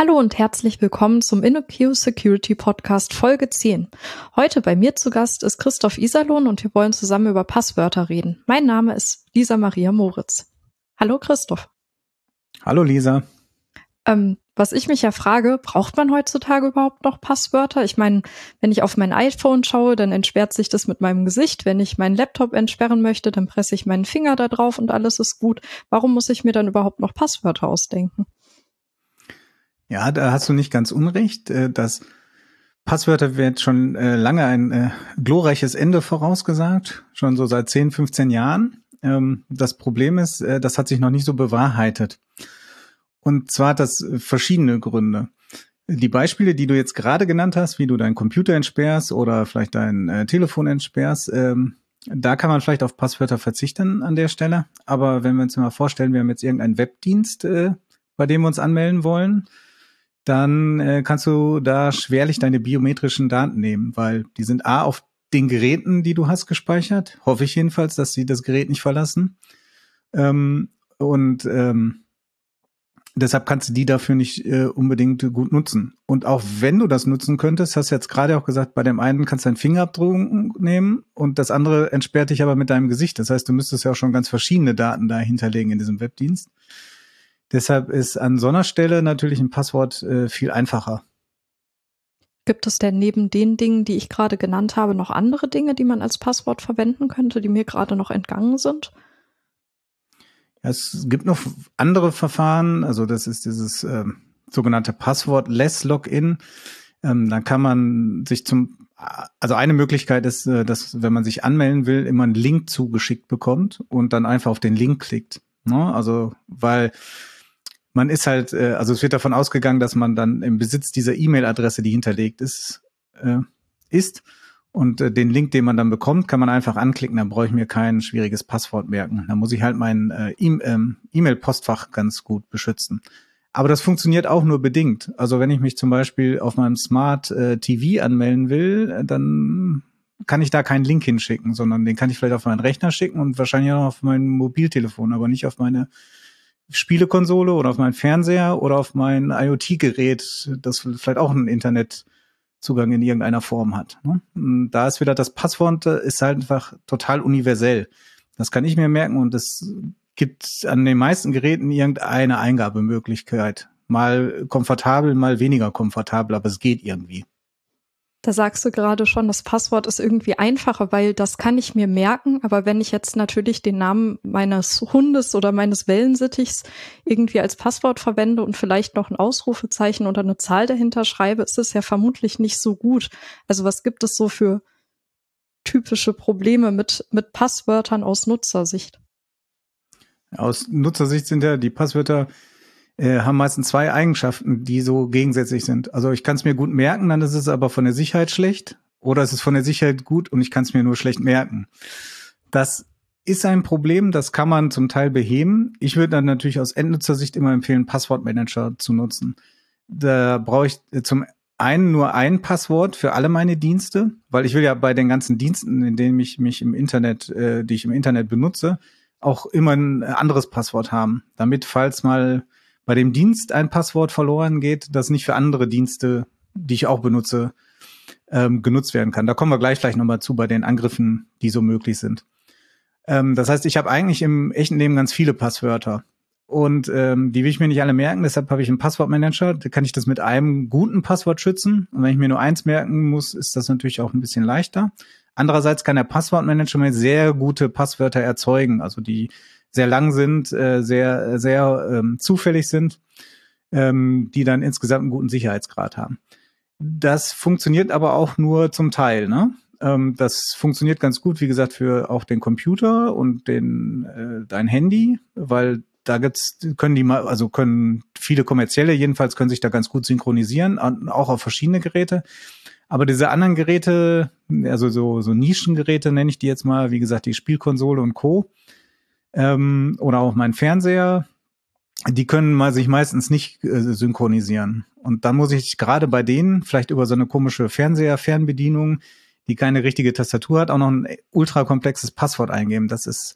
Hallo und herzlich willkommen zum InnoQ Security Podcast Folge 10. Heute bei mir zu Gast ist Christoph Iserlohn und wir wollen zusammen über Passwörter reden. Mein Name ist Lisa Maria Moritz. Hallo Christoph. Hallo Lisa. Ähm, was ich mich ja frage, braucht man heutzutage überhaupt noch Passwörter? Ich meine, wenn ich auf mein iPhone schaue, dann entsperrt sich das mit meinem Gesicht. Wenn ich meinen Laptop entsperren möchte, dann presse ich meinen Finger da drauf und alles ist gut. Warum muss ich mir dann überhaupt noch Passwörter ausdenken? Ja, da hast du nicht ganz unrecht. Äh, das Passwörter wird schon äh, lange ein äh, glorreiches Ende vorausgesagt, schon so seit 10, 15 Jahren. Ähm, das Problem ist, das hat sich noch nicht so bewahrheitet. Und zwar hat das verschiedene Gründe. Die Beispiele, die du jetzt gerade genannt hast, wie du deinen Computer entsperrst oder vielleicht dein Telefon entsperrst, ähm, da kann man vielleicht auf Passwörter verzichten an der Stelle. Aber wenn wir uns mal vorstellen, wir haben jetzt irgendeinen Webdienst, bei dem wir uns anmelden wollen, dann äh, kannst du da schwerlich deine biometrischen Daten nehmen, weil die sind A auf den Geräten, die du hast, gespeichert. Hoffe ich jedenfalls, dass sie das Gerät nicht verlassen. Ähm, und ähm, deshalb kannst du die dafür nicht äh, unbedingt gut nutzen. Und auch wenn du das nutzen könntest, hast du jetzt gerade auch gesagt, bei dem einen kannst du deinen Fingerabdruck nehmen und das andere entsperrt dich aber mit deinem Gesicht. Das heißt, du müsstest ja auch schon ganz verschiedene Daten da hinterlegen in diesem Webdienst. Deshalb ist an so einer Stelle natürlich ein Passwort äh, viel einfacher. Gibt es denn neben den Dingen, die ich gerade genannt habe, noch andere Dinge, die man als Passwort verwenden könnte, die mir gerade noch entgangen sind? Ja, es gibt noch andere Verfahren, also das ist dieses ähm, sogenannte Passwort-less Login. Ähm, dann kann man sich zum, also eine Möglichkeit ist, äh, dass wenn man sich anmelden will, immer einen Link zugeschickt bekommt und dann einfach auf den Link klickt. Ne? Also weil man ist halt, äh, also es wird davon ausgegangen, dass man dann im Besitz dieser E-Mail-Adresse, die hinterlegt ist, äh, ist. Und äh, den Link, den man dann bekommt, kann man einfach anklicken. Dann brauche ich mir kein schwieriges Passwort merken. Dann muss ich halt mein äh, ähm, E-Mail-Postfach ganz gut beschützen. Aber das funktioniert auch nur bedingt. Also wenn ich mich zum Beispiel auf meinem Smart äh, TV anmelden will, dann kann ich da keinen Link hinschicken, sondern den kann ich vielleicht auf meinen Rechner schicken und wahrscheinlich auch auf mein Mobiltelefon, aber nicht auf meine Spielekonsole oder auf meinen Fernseher oder auf mein IoT-Gerät, das vielleicht auch einen Internetzugang in irgendeiner Form hat. Ne? Da ist wieder das Passwort, äh, ist halt einfach total universell. Das kann ich mir merken und es gibt an den meisten Geräten irgendeine Eingabemöglichkeit. Mal komfortabel, mal weniger komfortabel, aber es geht irgendwie. Da sagst du gerade schon, das Passwort ist irgendwie einfacher, weil das kann ich mir merken. Aber wenn ich jetzt natürlich den Namen meines Hundes oder meines Wellensittichs irgendwie als Passwort verwende und vielleicht noch ein Ausrufezeichen oder eine Zahl dahinter schreibe, ist es ja vermutlich nicht so gut. Also was gibt es so für typische Probleme mit, mit Passwörtern aus Nutzersicht? Aus Nutzersicht sind ja die Passwörter äh, haben meistens zwei Eigenschaften, die so gegensätzlich sind. Also ich kann es mir gut merken, dann ist es aber von der Sicherheit schlecht. Oder es ist von der Sicherheit gut und ich kann es mir nur schlecht merken. Das ist ein Problem, das kann man zum Teil beheben. Ich würde dann natürlich aus Endnutzersicht immer empfehlen, Passwortmanager zu nutzen. Da brauche ich zum einen nur ein Passwort für alle meine Dienste, weil ich will ja bei den ganzen Diensten, in denen ich mich im Internet, äh, die ich im Internet benutze, auch immer ein anderes Passwort haben, damit falls mal bei dem Dienst ein Passwort verloren geht, das nicht für andere Dienste, die ich auch benutze, ähm, genutzt werden kann. Da kommen wir gleich gleich nochmal zu bei den Angriffen, die so möglich sind. Ähm, das heißt, ich habe eigentlich im echten Leben ganz viele Passwörter. Und ähm, die will ich mir nicht alle merken, deshalb habe ich einen Passwortmanager. Da kann ich das mit einem guten Passwort schützen. Und wenn ich mir nur eins merken muss, ist das natürlich auch ein bisschen leichter. Andererseits kann der Passwortmanager mir sehr gute Passwörter erzeugen, also die sehr lang sind, äh, sehr, sehr ähm, zufällig sind, ähm, die dann insgesamt einen guten Sicherheitsgrad haben. Das funktioniert aber auch nur zum Teil, ne? Ähm, das funktioniert ganz gut, wie gesagt, für auch den Computer und den äh, dein Handy, weil da gibt's, können die mal, also können viele kommerzielle jedenfalls können sich da ganz gut synchronisieren, auch auf verschiedene Geräte. Aber diese anderen Geräte, also so, so Nischengeräte nenne ich die jetzt mal, wie gesagt, die Spielkonsole und Co., ähm, oder auch mein Fernseher, die können mal sich meistens nicht äh, synchronisieren. Und dann muss ich gerade bei denen vielleicht über so eine komische Fernseher-Fernbedienung, die keine richtige Tastatur hat, auch noch ein ultra komplexes Passwort eingeben. Das ist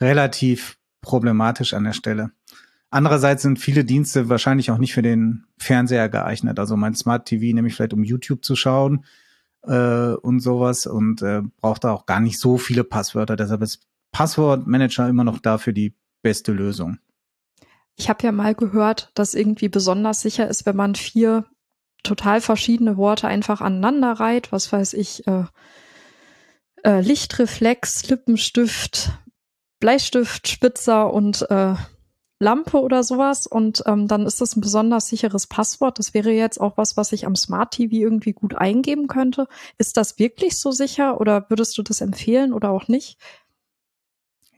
relativ problematisch an der Stelle. Andererseits sind viele Dienste wahrscheinlich auch nicht für den Fernseher geeignet. Also mein Smart TV nehme ich vielleicht, um YouTube zu schauen äh, und sowas und äh, braucht da auch gar nicht so viele Passwörter. Deshalb ist Passwortmanager immer noch dafür die beste Lösung. Ich habe ja mal gehört, dass irgendwie besonders sicher ist, wenn man vier total verschiedene Worte einfach aneinander reiht. Was weiß ich, äh, äh, Lichtreflex, Lippenstift, Bleistift, Spitzer und äh, Lampe oder sowas und ähm, dann ist das ein besonders sicheres Passwort. Das wäre jetzt auch was, was ich am Smart TV irgendwie gut eingeben könnte. Ist das wirklich so sicher oder würdest du das empfehlen oder auch nicht?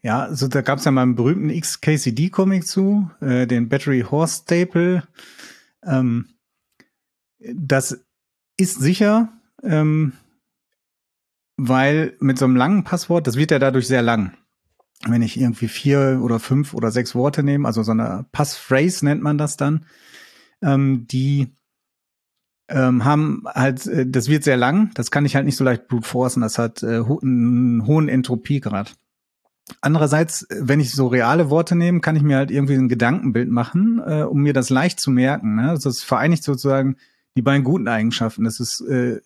Ja, also da gab es ja mal einen berühmten XKCD-Comic zu, äh, den Battery Horse Staple. Ähm, das ist sicher, ähm, weil mit so einem langen Passwort, das wird ja dadurch sehr lang wenn ich irgendwie vier oder fünf oder sechs Worte nehme, also so eine Passphrase nennt man das dann, ähm, die ähm, haben halt, äh, das wird sehr lang, das kann ich halt nicht so leicht brute forcen, das hat äh, einen hohen Entropiegrad. Andererseits, wenn ich so reale Worte nehme, kann ich mir halt irgendwie ein Gedankenbild machen, äh, um mir das leicht zu merken. Ne? Also es vereinigt sozusagen die beiden guten Eigenschaften. Es ist äh,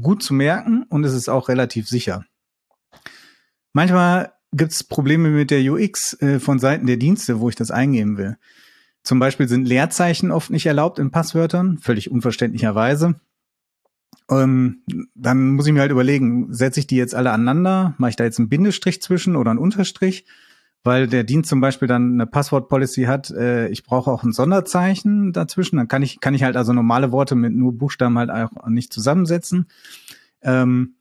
gut zu merken und es ist auch relativ sicher. Manchmal gibt es Probleme mit der UX äh, von Seiten der Dienste, wo ich das eingeben will. Zum Beispiel sind Leerzeichen oft nicht erlaubt in Passwörtern, völlig unverständlicherweise. Ähm, dann muss ich mir halt überlegen, setze ich die jetzt alle aneinander? Mache ich da jetzt einen Bindestrich zwischen oder einen Unterstrich? Weil der Dienst zum Beispiel dann eine Passwort-Policy hat, äh, ich brauche auch ein Sonderzeichen dazwischen. Dann kann ich, kann ich halt also normale Worte mit nur Buchstaben halt auch nicht zusammensetzen. Ähm,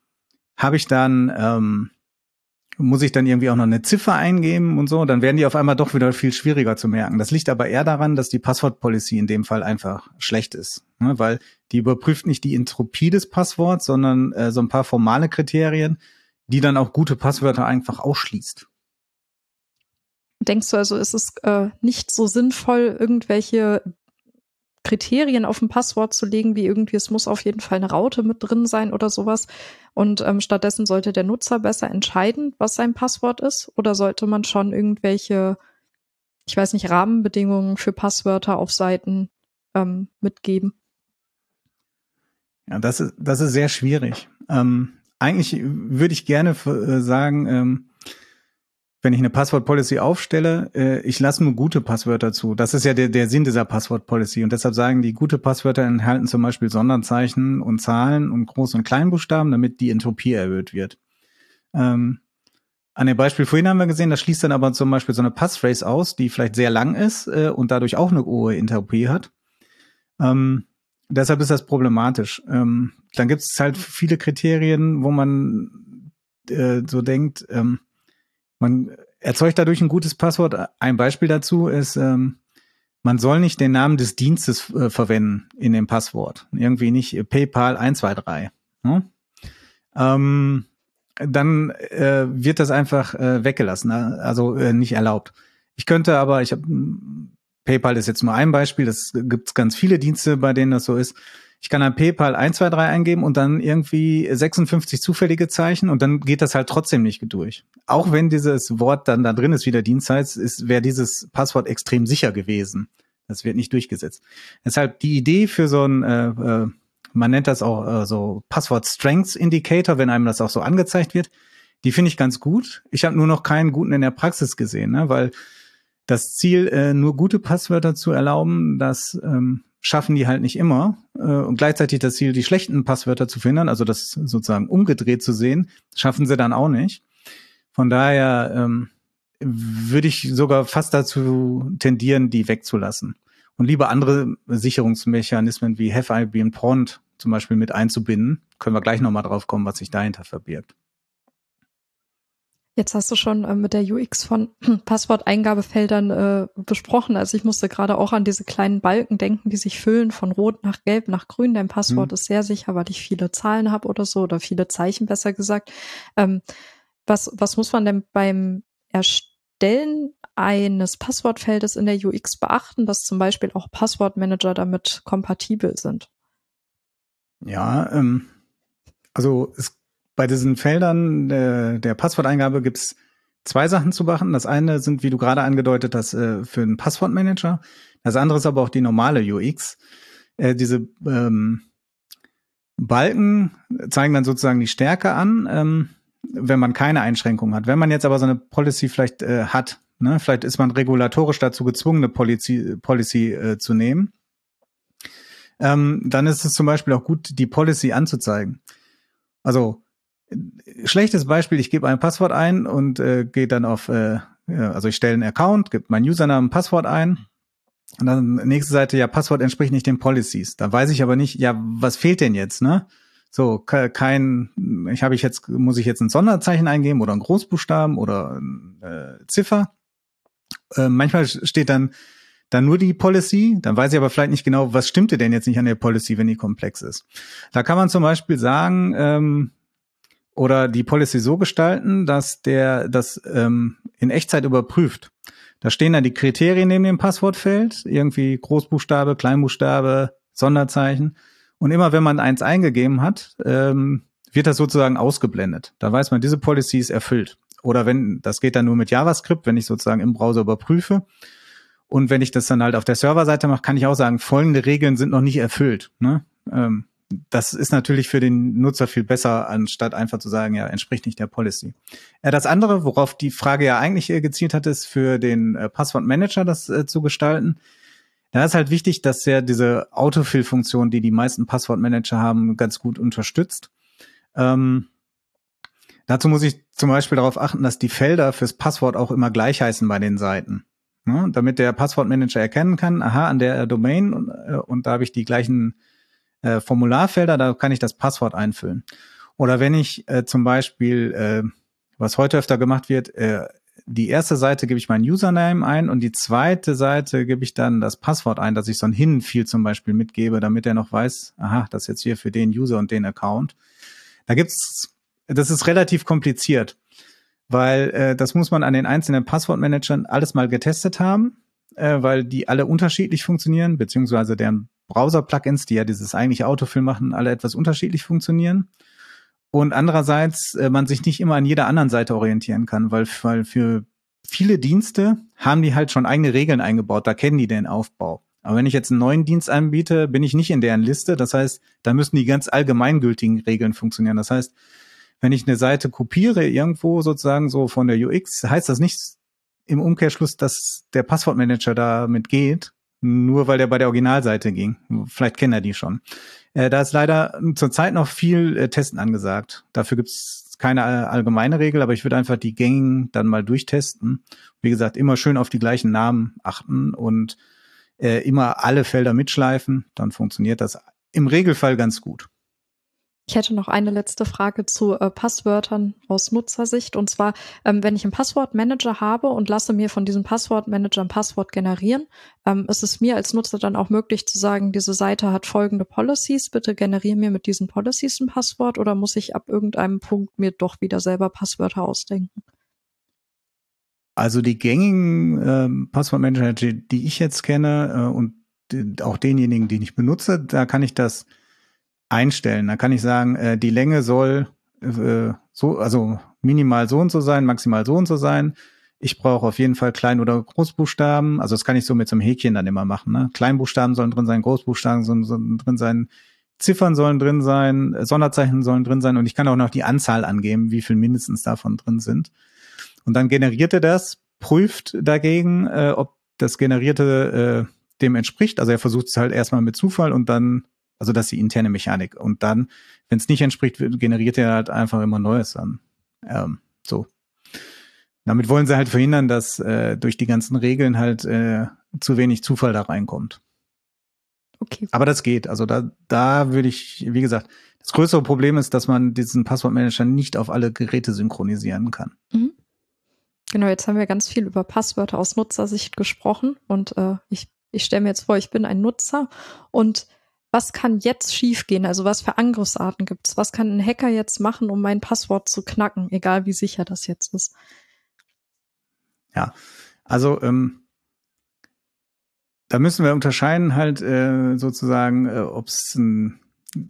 Habe ich dann ähm, muss ich dann irgendwie auch noch eine Ziffer eingeben und so, dann werden die auf einmal doch wieder viel schwieriger zu merken. Das liegt aber eher daran, dass die Passwort-Policy in dem Fall einfach schlecht ist, ne? weil die überprüft nicht die Entropie des Passworts, sondern äh, so ein paar formale Kriterien, die dann auch gute Passwörter einfach ausschließt. Denkst du also, ist es äh, nicht so sinnvoll, irgendwelche Kriterien auf ein Passwort zu legen, wie irgendwie, es muss auf jeden Fall eine Raute mit drin sein oder sowas. Und ähm, stattdessen sollte der Nutzer besser entscheiden, was sein Passwort ist. Oder sollte man schon irgendwelche, ich weiß nicht, Rahmenbedingungen für Passwörter auf Seiten ähm, mitgeben? Ja, das ist, das ist sehr schwierig. Ähm, eigentlich würde ich gerne äh, sagen, ähm, wenn ich eine Passwort-Policy aufstelle, äh, ich lasse nur gute Passwörter zu. Das ist ja der, der Sinn dieser Passwort-Policy. Und deshalb sagen die, gute Passwörter enthalten zum Beispiel Sonderzeichen und Zahlen und Groß- und Kleinbuchstaben, damit die Entropie erhöht wird. Ähm, an dem Beispiel vorhin haben wir gesehen, das schließt dann aber zum Beispiel so eine Passphrase aus, die vielleicht sehr lang ist äh, und dadurch auch eine hohe Entropie hat. Ähm, deshalb ist das problematisch. Ähm, dann gibt es halt viele Kriterien, wo man äh, so denkt, ähm, man erzeugt dadurch ein gutes Passwort. Ein Beispiel dazu ist, ähm, man soll nicht den Namen des Dienstes äh, verwenden in dem Passwort. Irgendwie nicht PayPal 123. Ne? Ähm, dann äh, wird das einfach äh, weggelassen, ne? also äh, nicht erlaubt. Ich könnte aber, ich habe PayPal ist jetzt nur ein Beispiel, das gibt es ganz viele Dienste, bei denen das so ist ich kann dann PayPal 123 eingeben und dann irgendwie 56 zufällige Zeichen und dann geht das halt trotzdem nicht durch. Auch wenn dieses Wort dann da drin ist, wie der Dienst heißt, ist, wäre dieses Passwort extrem sicher gewesen. Das wird nicht durchgesetzt. Deshalb die Idee für so ein, äh, äh, man nennt das auch äh, so Passwort Strengths Indicator, wenn einem das auch so angezeigt wird, die finde ich ganz gut. Ich habe nur noch keinen guten in der Praxis gesehen, ne? weil das Ziel, äh, nur gute Passwörter zu erlauben, das ähm, schaffen die halt nicht immer. Äh, und gleichzeitig das Ziel, die schlechten Passwörter zu verhindern, also das sozusagen umgedreht zu sehen, schaffen sie dann auch nicht. Von daher ähm, würde ich sogar fast dazu tendieren, die wegzulassen. Und lieber andere Sicherungsmechanismen wie HFIB und Pond zum Beispiel mit einzubinden. Können wir gleich nochmal drauf kommen, was sich dahinter verbirgt. Jetzt hast du schon äh, mit der UX von Passworteingabefeldern äh, besprochen. Also ich musste gerade auch an diese kleinen Balken denken, die sich füllen von Rot nach Gelb nach Grün. Dein Passwort mhm. ist sehr sicher, weil ich viele Zahlen habe oder so oder viele Zeichen besser gesagt. Ähm, was, was muss man denn beim Erstellen eines Passwortfeldes in der UX beachten, dass zum Beispiel auch Passwortmanager damit kompatibel sind? Ja, ähm, also es bei diesen Feldern der, der Passworteingabe gibt's zwei Sachen zu machen. Das eine sind, wie du gerade angedeutet hast, äh, für einen Passwortmanager. Das andere ist aber auch die normale UX. Äh, diese ähm, Balken zeigen dann sozusagen die Stärke an, ähm, wenn man keine Einschränkungen hat. Wenn man jetzt aber so eine Policy vielleicht äh, hat, ne, vielleicht ist man regulatorisch dazu gezwungen, eine Policy, Policy äh, zu nehmen, ähm, dann ist es zum Beispiel auch gut, die Policy anzuzeigen. Also schlechtes Beispiel, ich gebe ein Passwort ein und äh, gehe dann auf, äh, also ich stelle einen Account, gebe meinen Usernamen, Passwort ein. Und dann nächste Seite, ja, Passwort entspricht nicht den Policies. Da weiß ich aber nicht, ja, was fehlt denn jetzt, ne? So, kein, ich habe ich jetzt, muss ich jetzt ein Sonderzeichen eingeben oder ein Großbuchstaben oder äh, Ziffer. Äh, manchmal steht dann dann nur die Policy, dann weiß ich aber vielleicht nicht genau, was stimmte denn jetzt nicht an der Policy, wenn die komplex ist. Da kann man zum Beispiel sagen, ähm, oder die Policy so gestalten, dass der das ähm, in Echtzeit überprüft. Da stehen dann die Kriterien neben dem Passwortfeld, irgendwie Großbuchstabe, Kleinbuchstabe, Sonderzeichen. Und immer wenn man eins eingegeben hat, ähm, wird das sozusagen ausgeblendet. Da weiß man, diese Policy ist erfüllt. Oder wenn, das geht dann nur mit JavaScript, wenn ich sozusagen im Browser überprüfe. Und wenn ich das dann halt auf der Serverseite mache, kann ich auch sagen, folgende Regeln sind noch nicht erfüllt. Ne? Ähm, das ist natürlich für den Nutzer viel besser, anstatt einfach zu sagen, ja, entspricht nicht der Policy. Äh, das andere, worauf die Frage ja eigentlich gezielt hat, ist für den äh, Passwortmanager das äh, zu gestalten. Da ist halt wichtig, dass er diese Autofill-Funktion, die die meisten Passwortmanager haben, ganz gut unterstützt. Ähm, dazu muss ich zum Beispiel darauf achten, dass die Felder fürs Passwort auch immer gleich heißen bei den Seiten. Ne? Damit der Passwortmanager erkennen kann, aha, an der Domain und, äh, und da habe ich die gleichen äh, Formularfelder, da kann ich das Passwort einfüllen. Oder wenn ich äh, zum Beispiel, äh, was heute öfter gemacht wird, äh, die erste Seite gebe ich meinen Username ein und die zweite Seite gebe ich dann das Passwort ein, dass ich so ein Hin-Field zum Beispiel mitgebe, damit er noch weiß, aha, das ist jetzt hier für den User und den Account. Da gibt's, das ist relativ kompliziert, weil äh, das muss man an den einzelnen Passwortmanagern alles mal getestet haben, äh, weil die alle unterschiedlich funktionieren, beziehungsweise deren Browser-Plugins, die ja dieses eigentliche Autofill machen, alle etwas unterschiedlich funktionieren. Und andererseits äh, man sich nicht immer an jeder anderen Seite orientieren kann, weil, weil für viele Dienste haben die halt schon eigene Regeln eingebaut, da kennen die den Aufbau. Aber wenn ich jetzt einen neuen Dienst anbiete, bin ich nicht in deren Liste. Das heißt, da müssen die ganz allgemeingültigen Regeln funktionieren. Das heißt, wenn ich eine Seite kopiere irgendwo sozusagen so von der UX, heißt das nicht im Umkehrschluss, dass der Passwortmanager damit geht, nur weil der bei der Originalseite ging. Vielleicht kennt er die schon. Äh, da ist leider zurzeit noch viel äh, Testen angesagt. Dafür gibt's keine allgemeine Regel, aber ich würde einfach die gängigen dann mal durchtesten. Wie gesagt, immer schön auf die gleichen Namen achten und äh, immer alle Felder mitschleifen. Dann funktioniert das im Regelfall ganz gut. Ich hätte noch eine letzte Frage zu äh, Passwörtern aus Nutzersicht. Und zwar, ähm, wenn ich einen Passwortmanager habe und lasse mir von diesem Passwortmanager ein Passwort generieren, ähm, ist es mir als Nutzer dann auch möglich zu sagen, diese Seite hat folgende Policies, bitte generiere mir mit diesen Policies ein Passwort oder muss ich ab irgendeinem Punkt mir doch wieder selber Passwörter ausdenken? Also die gängigen ähm, Passwortmanager, die, ich jetzt kenne äh, und auch denjenigen, die ich benutze, da kann ich das einstellen. Da kann ich sagen, äh, die Länge soll äh, so, also minimal so und so sein, maximal so und so sein. Ich brauche auf jeden Fall Klein- oder Großbuchstaben. Also das kann ich so mit so einem Häkchen dann immer machen. Ne? Kleinbuchstaben sollen drin sein, Großbuchstaben sollen drin sein, Ziffern sollen drin sein, Sonderzeichen sollen drin sein und ich kann auch noch die Anzahl angeben, wie viel mindestens davon drin sind. Und dann generiert er das, prüft dagegen, äh, ob das generierte äh, dem entspricht. Also er versucht es halt erstmal mit Zufall und dann also das ist die interne Mechanik. Und dann, wenn es nicht entspricht, generiert er halt einfach immer Neues dann. Ähm, so. Damit wollen sie halt verhindern, dass äh, durch die ganzen Regeln halt äh, zu wenig Zufall da reinkommt. Okay. Aber das geht. Also da, da würde ich, wie gesagt, das größere Problem ist, dass man diesen Passwortmanager nicht auf alle Geräte synchronisieren kann. Mhm. Genau, jetzt haben wir ganz viel über Passwörter aus Nutzersicht gesprochen und äh, ich, ich stelle mir jetzt vor, ich bin ein Nutzer und was kann jetzt schiefgehen? Also was für Angriffsarten gibt es? Was kann ein Hacker jetzt machen, um mein Passwort zu knacken, egal wie sicher das jetzt ist? Ja, also ähm, da müssen wir unterscheiden halt äh, sozusagen, äh, ob es ein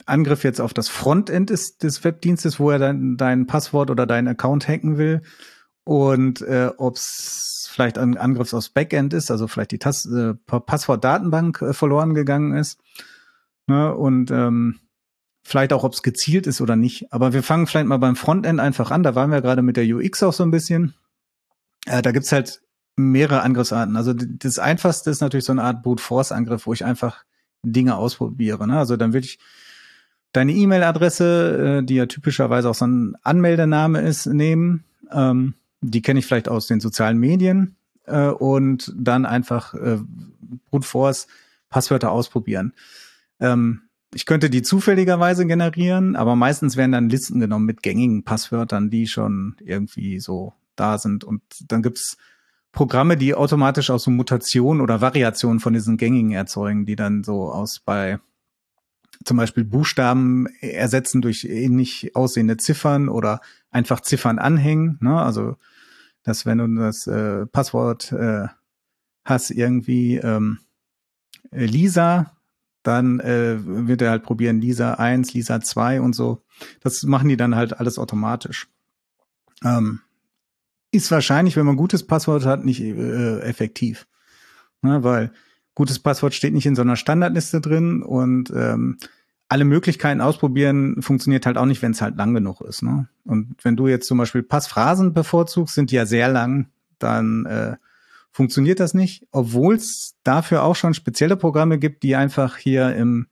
Angriff jetzt auf das Frontend ist des Webdienstes, wo er dann dein Passwort oder deinen Account hacken will, und äh, ob es vielleicht ein Angriff aufs Backend ist, also vielleicht die äh, Passwortdatenbank äh, verloren gegangen ist. Ne? Und ähm, vielleicht auch, ob es gezielt ist oder nicht. Aber wir fangen vielleicht mal beim Frontend einfach an. Da waren wir gerade mit der UX auch so ein bisschen. Äh, da gibt's halt mehrere Angriffsarten. Also das einfachste ist natürlich so eine Art Brute Force Angriff, wo ich einfach Dinge ausprobiere. Ne? Also dann würde ich deine E-Mail-Adresse, äh, die ja typischerweise auch so ein Anmeldename ist, nehmen. Ähm, die kenne ich vielleicht aus den sozialen Medien äh, und dann einfach äh, Brute Force Passwörter ausprobieren. Ähm, ich könnte die zufälligerweise generieren, aber meistens werden dann Listen genommen mit gängigen Passwörtern, die schon irgendwie so da sind. Und dann gibt's Programme, die automatisch auch so Mutationen oder Variationen von diesen gängigen erzeugen, die dann so aus bei zum Beispiel Buchstaben ersetzen durch ähnlich aussehende Ziffern oder einfach Ziffern anhängen. Ne? Also, dass wenn du das äh, Passwort äh, hast, irgendwie ähm, Lisa, dann äh, wird er halt probieren Lisa 1, Lisa 2 und so. Das machen die dann halt alles automatisch. Ähm, ist wahrscheinlich, wenn man gutes Passwort hat, nicht äh, effektiv. Ne, weil gutes Passwort steht nicht in so einer Standardliste drin und ähm, alle Möglichkeiten ausprobieren funktioniert halt auch nicht, wenn es halt lang genug ist. Ne? Und wenn du jetzt zum Beispiel Passphrasen bevorzugst, sind die ja sehr lang, dann äh, funktioniert das nicht, obwohl es dafür auch schon spezielle Programme gibt, die einfach hier im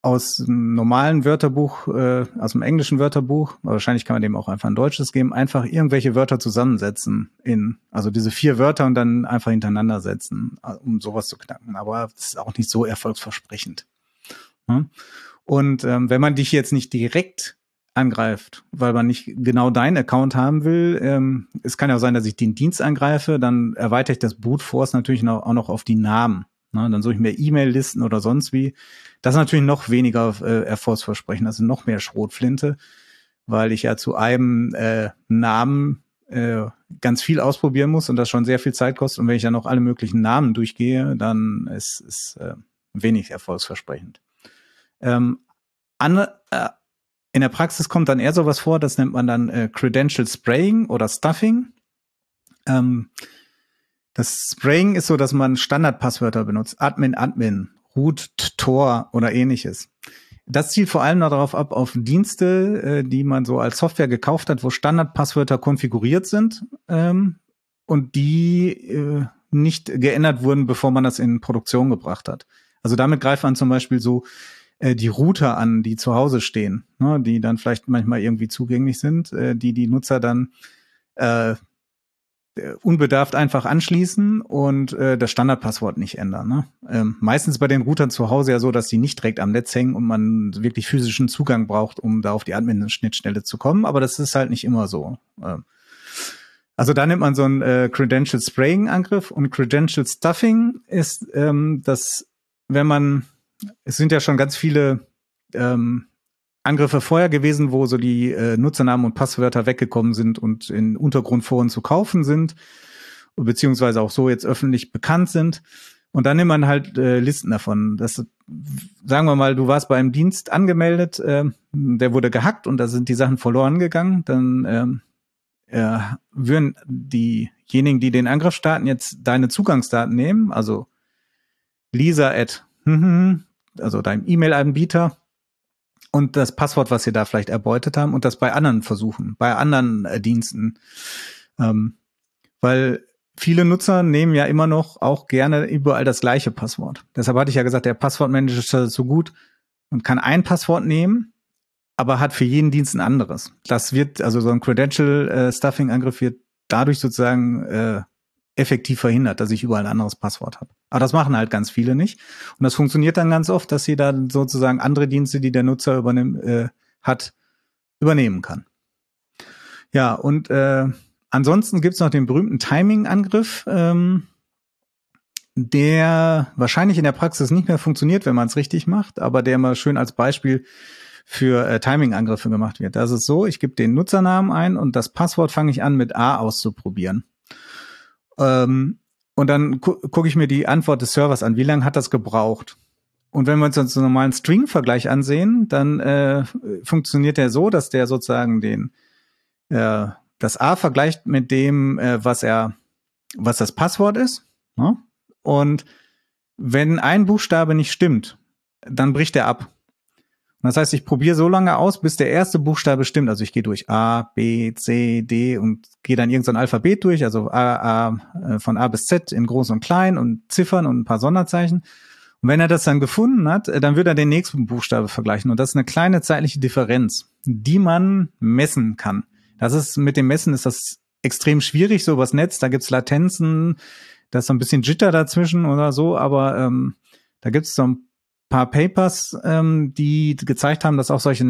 aus dem normalen Wörterbuch, äh, aus dem englischen Wörterbuch, wahrscheinlich kann man dem auch einfach ein deutsches geben, einfach irgendwelche Wörter zusammensetzen in, also diese vier Wörter und dann einfach hintereinander setzen, äh, um sowas zu knacken. Aber das ist auch nicht so erfolgsversprechend. Hm? Und ähm, wenn man dich jetzt nicht direkt angreift, weil man nicht genau deinen Account haben will, ähm, es kann ja auch sein, dass ich den Dienst angreife, dann erweitere ich das Boot Force natürlich noch, auch noch auf die Namen. Ne? Dann suche ich mir E-Mail-Listen oder sonst wie. Das ist natürlich noch weniger äh, Erfolgsversprechen, also noch mehr Schrotflinte, weil ich ja zu einem äh, Namen äh, ganz viel ausprobieren muss und das schon sehr viel Zeit kostet. Und wenn ich dann noch alle möglichen Namen durchgehe, dann ist es äh, wenig erfolgsversprechend. Ähm, an, äh, in der Praxis kommt dann eher sowas vor, das nennt man dann äh, Credential Spraying oder Stuffing. Ähm, das Spraying ist so, dass man Standardpasswörter benutzt. Admin, Admin, Root, Tor oder ähnliches. Das zielt vor allem darauf ab, auf Dienste, äh, die man so als Software gekauft hat, wo Standardpasswörter konfiguriert sind ähm, und die äh, nicht geändert wurden, bevor man das in Produktion gebracht hat. Also damit greift man zum Beispiel so äh, die Router an, die zu Hause stehen, ne, die dann vielleicht manchmal irgendwie zugänglich sind, äh, die die Nutzer dann äh, unbedarft einfach anschließen und äh, das Standardpasswort nicht ändern. Ne? Ähm, meistens bei den Routern zu Hause ja so, dass die nicht direkt am Netz hängen und man wirklich physischen Zugang braucht, um da auf die Admin-Schnittstelle zu kommen. Aber das ist halt nicht immer so. Ähm, also da nimmt man so einen äh, Credential Spraying Angriff und Credential Stuffing ist ähm, das, wenn man es sind ja schon ganz viele ähm, Angriffe vorher gewesen, wo so die äh, Nutzernamen und Passwörter weggekommen sind und in Untergrundforen zu kaufen sind, beziehungsweise auch so jetzt öffentlich bekannt sind. Und dann nimmt man halt äh, Listen davon. Das, sagen wir mal, du warst bei einem Dienst angemeldet, äh, der wurde gehackt und da sind die Sachen verloren gegangen. Dann ähm, äh, würden diejenigen, die den Angriff starten, jetzt deine Zugangsdaten nehmen, also Lisa at also deinem E-Mail-Anbieter und das Passwort, was sie da vielleicht erbeutet haben und das bei anderen versuchen, bei anderen äh, Diensten. Ähm, weil viele Nutzer nehmen ja immer noch auch gerne überall das gleiche Passwort. Deshalb hatte ich ja gesagt, der Passwortmanager ist so gut und kann ein Passwort nehmen, aber hat für jeden Dienst ein anderes. Das wird, also so ein Credential-Stuffing-Angriff äh, wird dadurch sozusagen äh, effektiv verhindert, dass ich überall ein anderes Passwort habe. Aber das machen halt ganz viele nicht. Und das funktioniert dann ganz oft, dass sie dann sozusagen andere Dienste, die der Nutzer übernimmt, äh, hat, übernehmen kann. Ja, und äh, ansonsten gibt's noch den berühmten Timing-Angriff, ähm, der wahrscheinlich in der Praxis nicht mehr funktioniert, wenn man es richtig macht, aber der immer schön als Beispiel für äh, Timing-Angriffe gemacht wird. Das ist so, ich gebe den Nutzernamen ein und das Passwort fange ich an mit A auszuprobieren. Ähm, und dann gu gucke ich mir die Antwort des Servers an. Wie lange hat das gebraucht? Und wenn wir uns einen normalen String-Vergleich ansehen, dann äh, funktioniert der so, dass der sozusagen den äh, das A vergleicht mit dem, äh, was er, was das Passwort ist. Ne? Und wenn ein Buchstabe nicht stimmt, dann bricht er ab. Das heißt, ich probiere so lange aus, bis der erste Buchstabe stimmt. Also ich gehe durch A, B, C, D und gehe dann irgendein Alphabet durch, also A, A, äh, von A bis Z in groß und klein und Ziffern und ein paar Sonderzeichen. Und wenn er das dann gefunden hat, äh, dann wird er den nächsten Buchstabe vergleichen. Und das ist eine kleine zeitliche Differenz, die man messen kann. Das ist mit dem Messen ist das extrem schwierig, so übers Netz. Da gibt's Latenzen, da ist so ein bisschen Jitter dazwischen oder so, aber ähm, da gibt's so ein paar Papers, ähm, die gezeigt haben, dass auch solche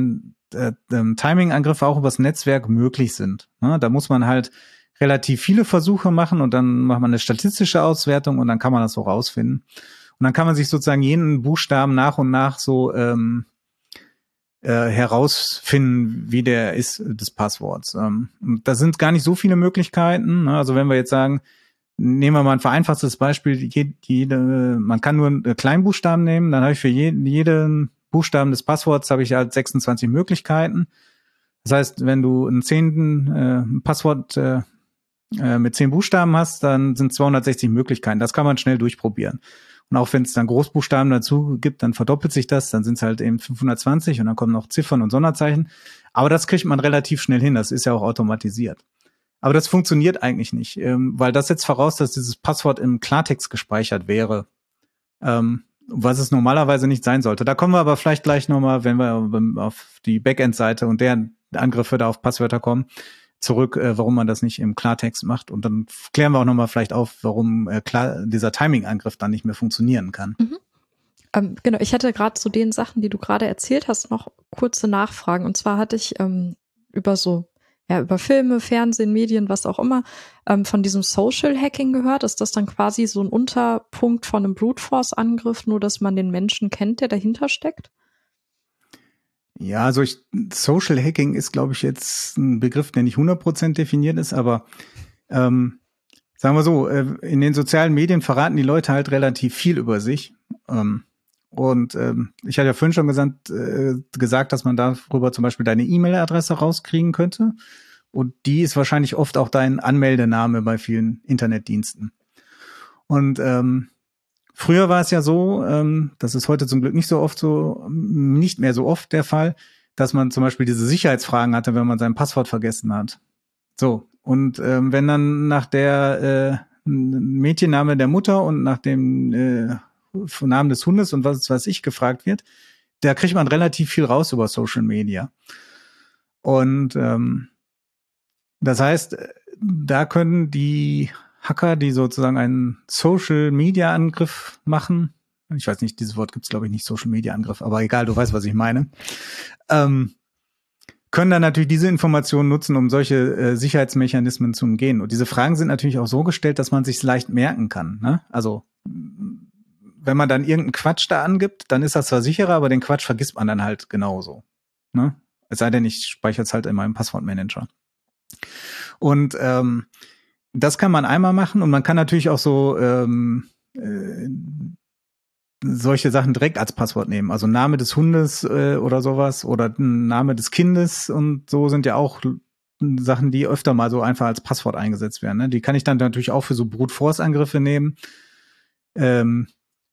äh, ähm, Timing-Angriffe auch übers Netzwerk möglich sind. Ne? Da muss man halt relativ viele Versuche machen und dann macht man eine statistische Auswertung und dann kann man das so rausfinden. Und dann kann man sich sozusagen jeden Buchstaben nach und nach so ähm, äh, herausfinden, wie der ist des Passworts. Ähm, da sind gar nicht so viele Möglichkeiten. Ne? Also wenn wir jetzt sagen, nehmen wir mal ein vereinfachtes Beispiel, jede, man kann nur Kleinbuchstaben nehmen, dann habe ich für je, jeden Buchstaben des Passworts habe ich halt 26 Möglichkeiten. Das heißt, wenn du einen zehnten äh, Passwort äh, äh, mit zehn Buchstaben hast, dann sind 260 Möglichkeiten. Das kann man schnell durchprobieren. Und auch wenn es dann Großbuchstaben dazu gibt, dann verdoppelt sich das, dann sind es halt eben 520 und dann kommen noch Ziffern und Sonderzeichen. Aber das kriegt man relativ schnell hin, das ist ja auch automatisiert. Aber das funktioniert eigentlich nicht, ähm, weil das setzt voraus, dass dieses Passwort im Klartext gespeichert wäre, ähm, was es normalerweise nicht sein sollte. Da kommen wir aber vielleicht gleich nochmal, wenn wir auf die Backend-Seite und deren Angriffe da auf Passwörter kommen, zurück, äh, warum man das nicht im Klartext macht. Und dann klären wir auch nochmal vielleicht auf, warum äh, klar, dieser Timing-Angriff dann nicht mehr funktionieren kann. Mhm. Ähm, genau, ich hatte gerade zu den Sachen, die du gerade erzählt hast, noch kurze Nachfragen. Und zwar hatte ich ähm, über so ja, über Filme, Fernsehen, Medien, was auch immer, ähm, von diesem Social Hacking gehört? Ist das dann quasi so ein Unterpunkt von einem Brute Force Angriff, nur dass man den Menschen kennt, der dahinter steckt? Ja, also ich, Social Hacking ist, glaube ich, jetzt ein Begriff, der nicht 100% definiert ist, aber ähm, sagen wir so, äh, in den sozialen Medien verraten die Leute halt relativ viel über sich. Ähm, und ähm, ich hatte ja vorhin schon gesagt, äh, gesagt, dass man darüber zum Beispiel deine E-Mail-Adresse rauskriegen könnte. Und die ist wahrscheinlich oft auch dein Anmeldename bei vielen Internetdiensten. Und ähm, früher war es ja so, ähm, das ist heute zum Glück nicht so oft so, nicht mehr so oft der Fall, dass man zum Beispiel diese Sicherheitsfragen hatte, wenn man sein Passwort vergessen hat. So, und ähm, wenn dann nach der äh, Mädchenname der Mutter und nach dem äh, Namen des Hundes und was weiß ich gefragt wird, da kriegt man relativ viel raus über Social Media. Und ähm, das heißt, da können die Hacker, die sozusagen einen Social Media Angriff machen, ich weiß nicht, dieses Wort gibt's glaube ich nicht, Social Media Angriff, aber egal, du weißt, was ich meine, ähm, können dann natürlich diese Informationen nutzen, um solche äh, Sicherheitsmechanismen zu umgehen. Und diese Fragen sind natürlich auch so gestellt, dass man sich leicht merken kann. Ne? Also wenn man dann irgendeinen Quatsch da angibt, dann ist das zwar sicherer, aber den Quatsch vergisst man dann halt genauso. Ne? Es sei denn, ich speichere es halt in meinem Passwortmanager. Und ähm, das kann man einmal machen und man kann natürlich auch so ähm, äh, solche Sachen direkt als Passwort nehmen. Also Name des Hundes äh, oder sowas oder Name des Kindes und so sind ja auch Sachen, die öfter mal so einfach als Passwort eingesetzt werden. Ne? Die kann ich dann natürlich auch für so Brute Force Angriffe nehmen. Ähm,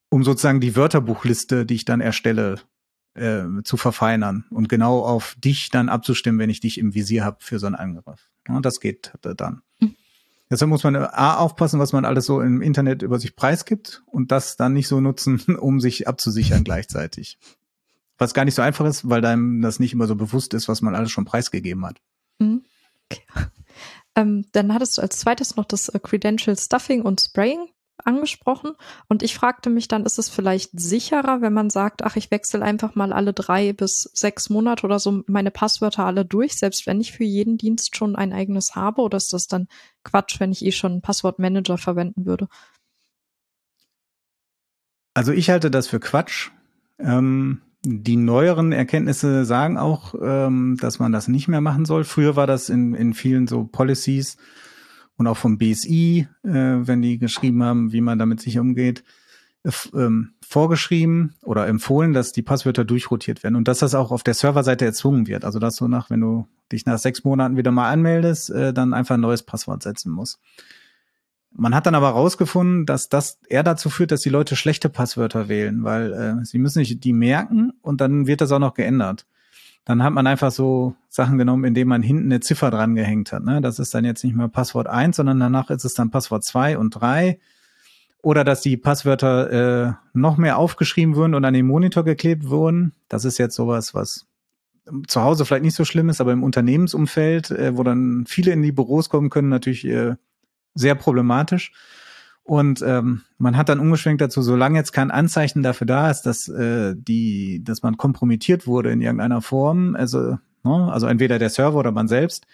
um sozusagen die Wörterbuchliste, die ich dann erstelle, äh, zu verfeinern und genau auf dich dann abzustimmen, wenn ich dich im Visier habe für so einen Angriff. Ja, das geht dann. Mhm. Deshalb muss man A aufpassen, was man alles so im Internet über sich preisgibt und das dann nicht so nutzen, um sich abzusichern gleichzeitig. Was gar nicht so einfach ist, weil einem das nicht immer so bewusst ist, was man alles schon preisgegeben hat. Mhm. Okay. Ähm, dann hattest du als zweites noch das äh, Credential Stuffing und Spraying angesprochen. Und ich fragte mich dann, ist es vielleicht sicherer, wenn man sagt, ach, ich wechsle einfach mal alle drei bis sechs Monate oder so meine Passwörter alle durch, selbst wenn ich für jeden Dienst schon ein eigenes habe? Oder ist das dann Quatsch, wenn ich eh schon einen Passwortmanager verwenden würde? Also ich halte das für Quatsch. Ähm, die neueren Erkenntnisse sagen auch, ähm, dass man das nicht mehr machen soll. Früher war das in, in vielen so Policies und auch vom BSI, äh, wenn die geschrieben haben, wie man damit sich umgeht, ähm, vorgeschrieben oder empfohlen, dass die Passwörter durchrotiert werden und dass das auch auf der Serverseite erzwungen wird. Also dass du nach, wenn du dich nach sechs Monaten wieder mal anmeldest, äh, dann einfach ein neues Passwort setzen musst. Man hat dann aber rausgefunden, dass das eher dazu führt, dass die Leute schlechte Passwörter wählen, weil äh, sie müssen sich die merken und dann wird das auch noch geändert. Dann hat man einfach so Sachen genommen, indem man hinten eine Ziffer dran gehängt hat. Ne? Das ist dann jetzt nicht mehr Passwort eins, sondern danach ist es dann Passwort zwei und drei oder dass die Passwörter äh, noch mehr aufgeschrieben wurden und an den Monitor geklebt wurden. Das ist jetzt sowas, was zu Hause vielleicht nicht so schlimm ist, aber im Unternehmensumfeld, äh, wo dann viele in die Büros kommen können, natürlich äh, sehr problematisch. Und ähm, man hat dann umgeschwenkt dazu, solange jetzt kein Anzeichen dafür da ist, dass äh, die, dass man kompromittiert wurde in irgendeiner Form, also ne, also entweder der Server oder man selbst,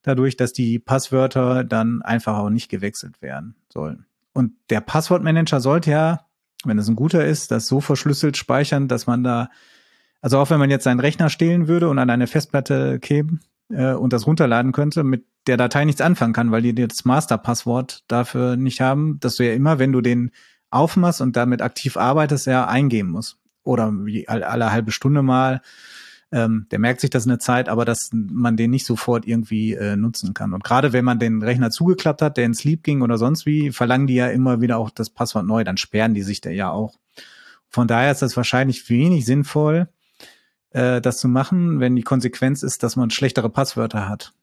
dadurch, dass die Passwörter dann einfach auch nicht gewechselt werden sollen. Und der Passwortmanager sollte ja, wenn es ein guter ist, das so verschlüsselt speichern, dass man da, also auch wenn man jetzt seinen Rechner stehlen würde und an eine Festplatte kämen äh, und das runterladen könnte, mit der Datei nichts anfangen kann, weil die das Masterpasswort dafür nicht haben, dass du ja immer, wenn du den aufmachst und damit aktiv arbeitest, ja eingeben musst. Oder wie alle, alle halbe Stunde mal ähm, der merkt sich das eine Zeit, aber dass man den nicht sofort irgendwie äh, nutzen kann. Und gerade wenn man den Rechner zugeklappt hat, der in Sleep ging oder sonst wie, verlangen die ja immer wieder auch das Passwort neu, dann sperren die sich da ja auch. Von daher ist das wahrscheinlich wenig sinnvoll, äh, das zu machen, wenn die Konsequenz ist, dass man schlechtere Passwörter hat.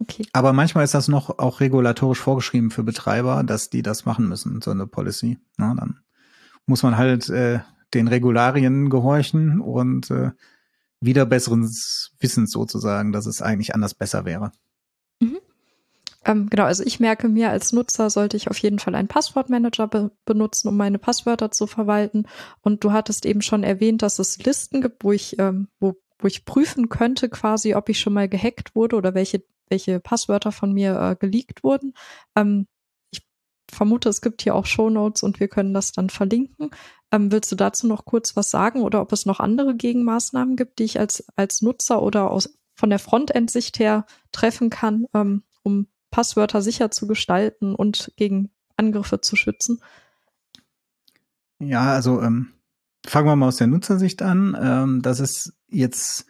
Okay. Aber manchmal ist das noch auch regulatorisch vorgeschrieben für Betreiber, dass die das machen müssen, so eine Policy. Na, dann muss man halt äh, den Regularien gehorchen und äh, wieder besseren Wissens sozusagen, dass es eigentlich anders besser wäre. Ähm, genau, also ich merke mir als Nutzer sollte ich auf jeden Fall einen Passwortmanager be benutzen, um meine Passwörter zu verwalten. Und du hattest eben schon erwähnt, dass es Listen gibt, wo ich, ähm, wo, wo ich prüfen könnte, quasi, ob ich schon mal gehackt wurde oder welche, welche Passwörter von mir äh, geleakt wurden. Ähm, ich vermute, es gibt hier auch Show Notes und wir können das dann verlinken. Ähm, willst du dazu noch kurz was sagen oder ob es noch andere Gegenmaßnahmen gibt, die ich als, als Nutzer oder aus, von der Frontend-Sicht her treffen kann, ähm, um Passwörter sicher zu gestalten und gegen Angriffe zu schützen? Ja, also ähm, fangen wir mal aus der Nutzersicht an. Ähm, das ist jetzt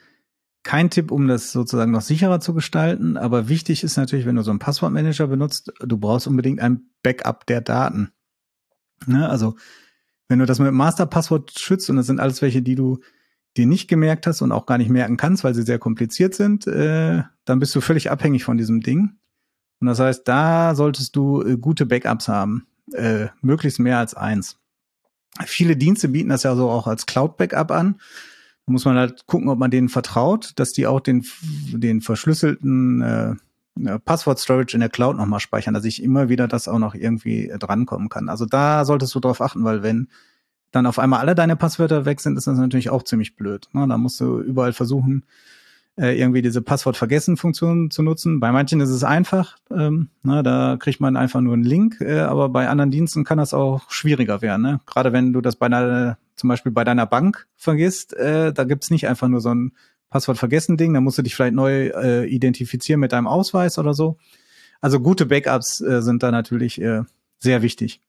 kein Tipp, um das sozusagen noch sicherer zu gestalten, aber wichtig ist natürlich, wenn du so einen Passwortmanager benutzt, du brauchst unbedingt ein Backup der Daten. Ne? Also wenn du das mit Masterpasswort schützt und das sind alles welche, die du dir nicht gemerkt hast und auch gar nicht merken kannst, weil sie sehr kompliziert sind, äh, dann bist du völlig abhängig von diesem Ding. Und das heißt, da solltest du äh, gute Backups haben, äh, möglichst mehr als eins. Viele Dienste bieten das ja so auch als Cloud-Backup an. Da muss man halt gucken, ob man denen vertraut, dass die auch den, den verschlüsselten äh, Passwort-Storage in der Cloud nochmal speichern, dass ich immer wieder das auch noch irgendwie äh, drankommen kann. Also da solltest du drauf achten, weil wenn dann auf einmal alle deine Passwörter weg sind, ist das natürlich auch ziemlich blöd. Ne? Da musst du überall versuchen, äh, irgendwie diese Passwort-Vergessen-Funktion zu nutzen. Bei manchen ist es einfach, ähm, ne? da kriegt man einfach nur einen Link, äh, aber bei anderen Diensten kann das auch schwieriger werden. Ne? Gerade wenn du das bei einer, zum Beispiel bei deiner Bank vergisst, äh, da gibt's nicht einfach nur so ein Passwort vergessen Ding, dann musst du dich vielleicht neu äh, identifizieren mit deinem Ausweis oder so. Also gute Backups äh, sind da natürlich äh, sehr wichtig.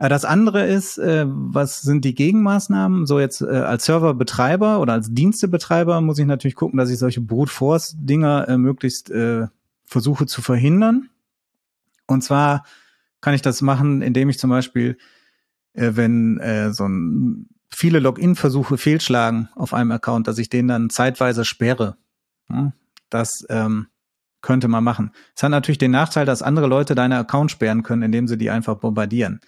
Äh, das andere ist, äh, was sind die Gegenmaßnahmen? So jetzt äh, als Serverbetreiber oder als Dienstebetreiber muss ich natürlich gucken, dass ich solche Brute Force Dinger möglichst versuche zu verhindern. Und zwar kann ich das machen, indem ich zum Beispiel, wenn so ein viele Login-Versuche fehlschlagen auf einem Account, dass ich den dann zeitweise sperre. Das ähm, könnte man machen. Es hat natürlich den Nachteil, dass andere Leute deine Account sperren können, indem sie die einfach bombardieren.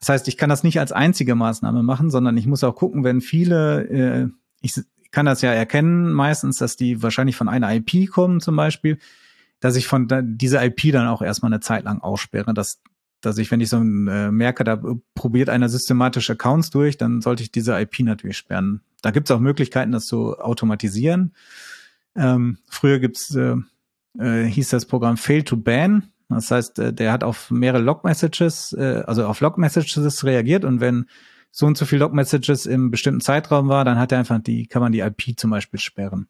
Das heißt, ich kann das nicht als einzige Maßnahme machen, sondern ich muss auch gucken, wenn viele, äh, ich kann das ja erkennen meistens, dass die wahrscheinlich von einer IP kommen zum Beispiel, dass ich von dieser IP dann auch erstmal eine Zeit lang aussperre, dass dass ich, wenn ich so äh, merke, da probiert einer systematisch Accounts durch, dann sollte ich diese IP natürlich sperren. Da gibt es auch Möglichkeiten, das zu automatisieren. Ähm, früher gibt's, äh, äh, hieß das Programm Fail to Ban. Das heißt, äh, der hat auf mehrere Log-Messages, äh, also auf Log-Messages reagiert und wenn so und so viel Log-Messages im bestimmten Zeitraum war, dann hat er einfach die, kann man die IP zum Beispiel sperren.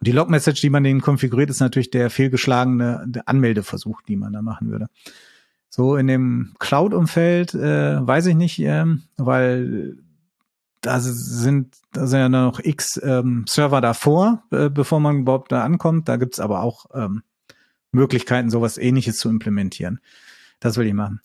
Und die Log-Message, die man denen konfiguriert, ist natürlich der fehlgeschlagene Anmeldeversuch, die man da machen würde. So in dem Cloud-Umfeld äh, weiß ich nicht, ähm, weil da sind, da sind ja noch x ähm, Server davor, äh, bevor man überhaupt da ankommt. Da gibt's aber auch ähm, Möglichkeiten, sowas ähnliches zu implementieren. Das will ich machen.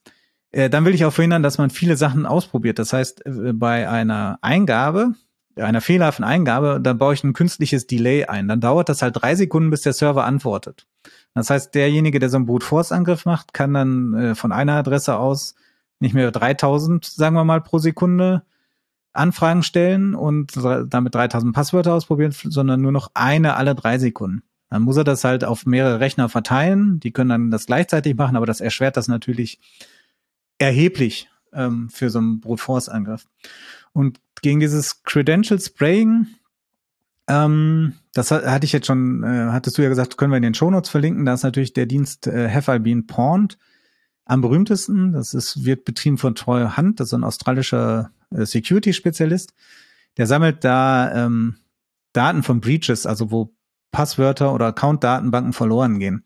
Äh, dann will ich auch verhindern, dass man viele Sachen ausprobiert. Das heißt, äh, bei einer Eingabe, einer fehlerhaften Eingabe, dann baue ich ein künstliches Delay ein. Dann dauert das halt drei Sekunden, bis der Server antwortet. Das heißt, derjenige, der so einen Brute Force Angriff macht, kann dann äh, von einer Adresse aus nicht mehr 3000, sagen wir mal, pro Sekunde Anfragen stellen und damit 3000 Passwörter ausprobieren, sondern nur noch eine alle drei Sekunden. Dann muss er das halt auf mehrere Rechner verteilen. Die können dann das gleichzeitig machen, aber das erschwert das natürlich erheblich ähm, für so einen Brute Force Angriff. Und gegen dieses Credential Spraying, ähm, das hatte ich jetzt schon, äh, hattest du ja gesagt, können wir in den Shownotes verlinken. Da ist natürlich der Dienst äh, Have I Been Pawned am berühmtesten. Das ist, wird betrieben von Troy Hunt, das ist ein australischer äh, Security-Spezialist. Der sammelt da ähm, Daten von Breaches, also wo Passwörter oder Account-Datenbanken verloren gehen.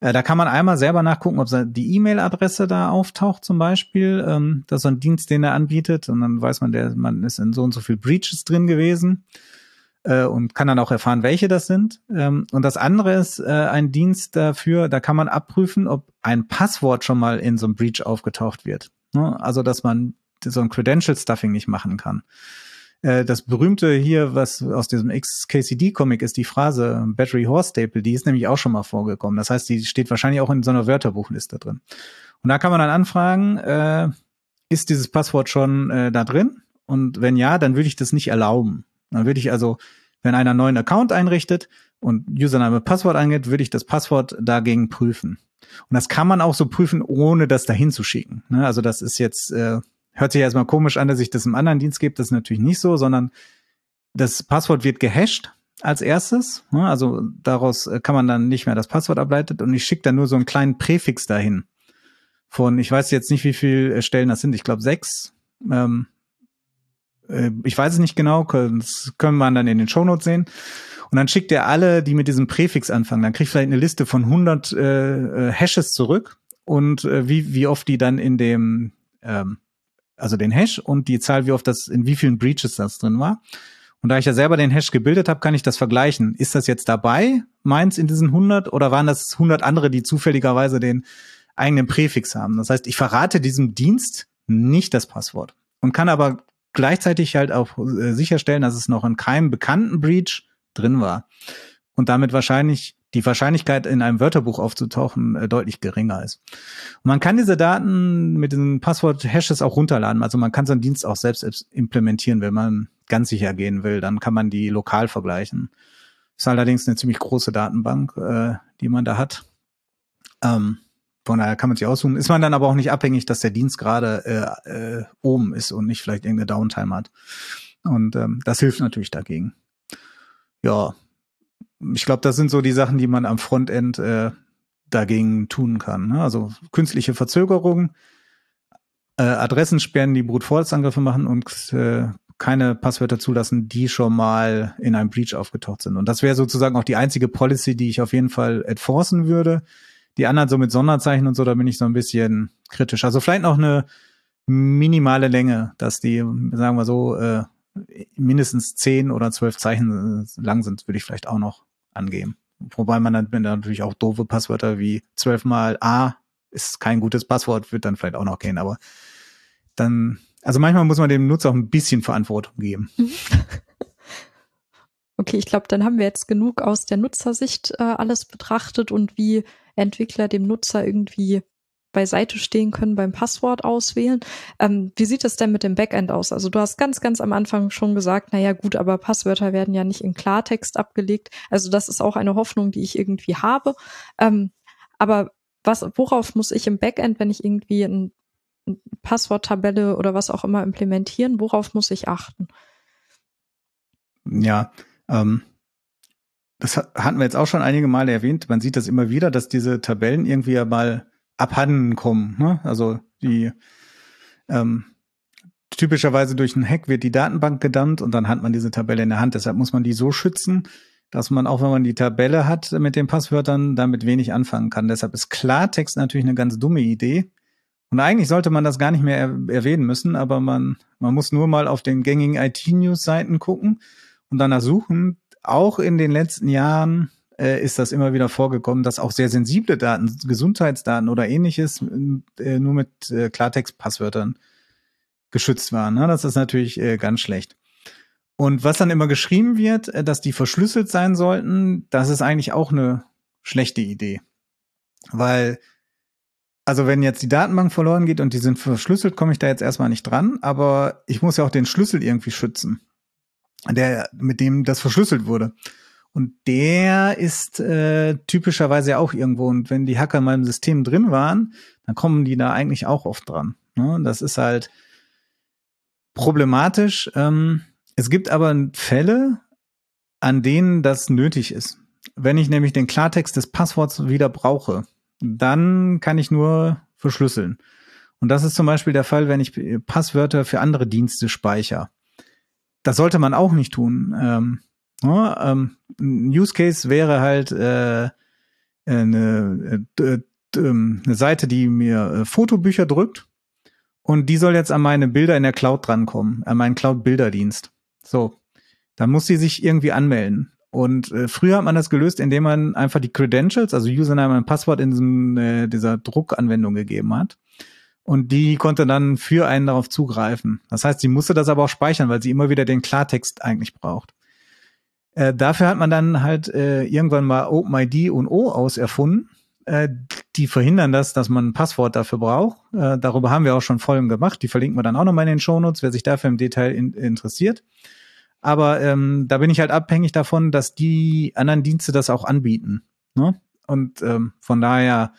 Äh, da kann man einmal selber nachgucken, ob die E-Mail-Adresse da auftaucht zum Beispiel. Ähm, das ist so ein Dienst, den er anbietet. Und dann weiß man, der, man ist in so und so viel Breaches drin gewesen äh, und kann dann auch erfahren, welche das sind. Ähm, und das andere ist äh, ein Dienst dafür, da kann man abprüfen, ob ein Passwort schon mal in so einem Breach aufgetaucht wird. Ne? Also, dass man so ein Credential-Stuffing nicht machen kann. Äh, das berühmte hier, was aus diesem XKCD-Comic ist, die Phrase Battery Horse Staple, die ist nämlich auch schon mal vorgekommen. Das heißt, die steht wahrscheinlich auch in so einer Wörterbuchliste drin. Und da kann man dann anfragen, äh, ist dieses Passwort schon äh, da drin? Und wenn ja, dann würde ich das nicht erlauben. Dann würde ich also, wenn einer einen neuen Account einrichtet und Username Passwort angeht, würde ich das Passwort dagegen prüfen. Und das kann man auch so prüfen, ohne das dahin zu schicken. Ne? Also das ist jetzt äh, hört sich erstmal komisch an, dass ich das im anderen Dienst gebe. Das ist natürlich nicht so, sondern das Passwort wird gehasht als erstes. Ne? Also daraus äh, kann man dann nicht mehr das Passwort ableiten und ich schicke dann nur so einen kleinen Präfix dahin. Von, ich weiß jetzt nicht, wie viele Stellen das sind. Ich glaube sechs. Ähm, äh, ich weiß es nicht genau. Das können wir dann in den Shownotes sehen. Und dann schickt er alle, die mit diesem Präfix anfangen. Dann kriegt vielleicht eine Liste von 100 äh, äh, Hashes zurück und äh, wie, wie oft die dann in dem ähm, also den Hash und die Zahl, wie oft das, in wie vielen Breaches das drin war. Und da ich ja selber den Hash gebildet habe, kann ich das vergleichen. Ist das jetzt dabei, meins in diesen 100, oder waren das 100 andere, die zufälligerweise den eigenen Präfix haben? Das heißt, ich verrate diesem Dienst nicht das Passwort und kann aber gleichzeitig halt auch äh, sicherstellen, dass es noch in keinem bekannten Breach drin war und damit wahrscheinlich die Wahrscheinlichkeit, in einem Wörterbuch aufzutauchen, äh, deutlich geringer ist. Und man kann diese Daten mit den Passwort-Hashes auch runterladen. Also man kann so einen Dienst auch selbst implementieren, wenn man ganz sicher gehen will. Dann kann man die lokal vergleichen. Ist allerdings eine ziemlich große Datenbank, äh, die man da hat. Ähm, von daher kann man sich aussuchen. Ist man dann aber auch nicht abhängig, dass der Dienst gerade äh, äh, oben ist und nicht vielleicht irgendeine Downtime hat. Und ähm, das hilft natürlich dagegen. Ja, ich glaube, das sind so die Sachen, die man am Frontend äh, dagegen tun kann. Ne? Also künstliche Verzögerung, äh, Adressen sperren, die Brute Force Angriffe machen und äh, keine Passwörter zulassen, die schon mal in einem Breach aufgetaucht sind. Und das wäre sozusagen auch die einzige Policy, die ich auf jeden Fall enforcen würde. Die anderen so mit Sonderzeichen und so, da bin ich so ein bisschen kritisch. Also vielleicht noch eine minimale Länge, dass die, sagen wir so, äh, mindestens zehn oder zwölf Zeichen äh, lang sind, würde ich vielleicht auch noch angeben. Wobei man dann, natürlich auch doofe Passwörter wie zwölfmal A ist kein gutes Passwort, wird dann vielleicht auch noch gehen, aber dann, also manchmal muss man dem Nutzer auch ein bisschen Verantwortung geben. Okay, ich glaube, dann haben wir jetzt genug aus der Nutzersicht äh, alles betrachtet und wie Entwickler dem Nutzer irgendwie beiseite stehen können beim Passwort auswählen. Ähm, wie sieht es denn mit dem Backend aus? Also du hast ganz, ganz am Anfang schon gesagt, naja gut, aber Passwörter werden ja nicht in Klartext abgelegt. Also das ist auch eine Hoffnung, die ich irgendwie habe. Ähm, aber was, worauf muss ich im Backend, wenn ich irgendwie ein, ein Passworttabelle oder was auch immer implementieren, worauf muss ich achten? Ja, ähm, das hatten wir jetzt auch schon einige Male erwähnt. Man sieht das immer wieder, dass diese Tabellen irgendwie ja mal abhanden kommen. Ne? Also die ähm, typischerweise durch einen Hack wird die Datenbank gedammt und dann hat man diese Tabelle in der Hand. Deshalb muss man die so schützen, dass man auch, wenn man die Tabelle hat mit den Passwörtern, damit wenig anfangen kann. Deshalb ist Klartext natürlich eine ganz dumme Idee, Und eigentlich sollte man das gar nicht mehr er erwähnen müssen, aber man, man muss nur mal auf den gängigen IT-News-Seiten gucken und danach suchen. Auch in den letzten Jahren äh, ist das immer wieder vorgekommen, dass auch sehr sensible Daten, Gesundheitsdaten oder ähnliches äh, nur mit äh, Klartext-Passwörtern geschützt waren. Ne? Das ist natürlich äh, ganz schlecht. Und was dann immer geschrieben wird, äh, dass die verschlüsselt sein sollten, das ist eigentlich auch eine schlechte Idee. Weil also wenn jetzt die Datenbank verloren geht und die sind verschlüsselt, komme ich da jetzt erstmal nicht dran, aber ich muss ja auch den Schlüssel irgendwie schützen, der mit dem das verschlüsselt wurde. Und der ist äh, typischerweise auch irgendwo. Und wenn die Hacker in meinem System drin waren, dann kommen die da eigentlich auch oft dran. Ne? Das ist halt problematisch. Ähm, es gibt aber Fälle, an denen das nötig ist. Wenn ich nämlich den Klartext des Passworts wieder brauche, dann kann ich nur verschlüsseln. Und das ist zum Beispiel der Fall, wenn ich Passwörter für andere Dienste speichere. Das sollte man auch nicht tun. Ähm, ja, ähm, ein Use Case wäre halt äh, eine, äh, ähm, eine Seite, die mir äh, Fotobücher drückt und die soll jetzt an meine Bilder in der Cloud drankommen, an meinen Cloud-Bilderdienst. So, dann muss sie sich irgendwie anmelden. Und äh, früher hat man das gelöst, indem man einfach die Credentials, also Username und Passwort in diesem, äh, dieser Druckanwendung gegeben hat. Und die konnte dann für einen darauf zugreifen. Das heißt, sie musste das aber auch speichern, weil sie immer wieder den Klartext eigentlich braucht. Äh, dafür hat man dann halt äh, irgendwann mal OpenID und O auserfunden. Äh, die verhindern das, dass man ein Passwort dafür braucht. Äh, darüber haben wir auch schon Folgen gemacht. Die verlinken wir dann auch nochmal in den Shownotes, wer sich dafür im Detail in, interessiert. Aber ähm, da bin ich halt abhängig davon, dass die anderen Dienste das auch anbieten. Ne? Und ähm, von daher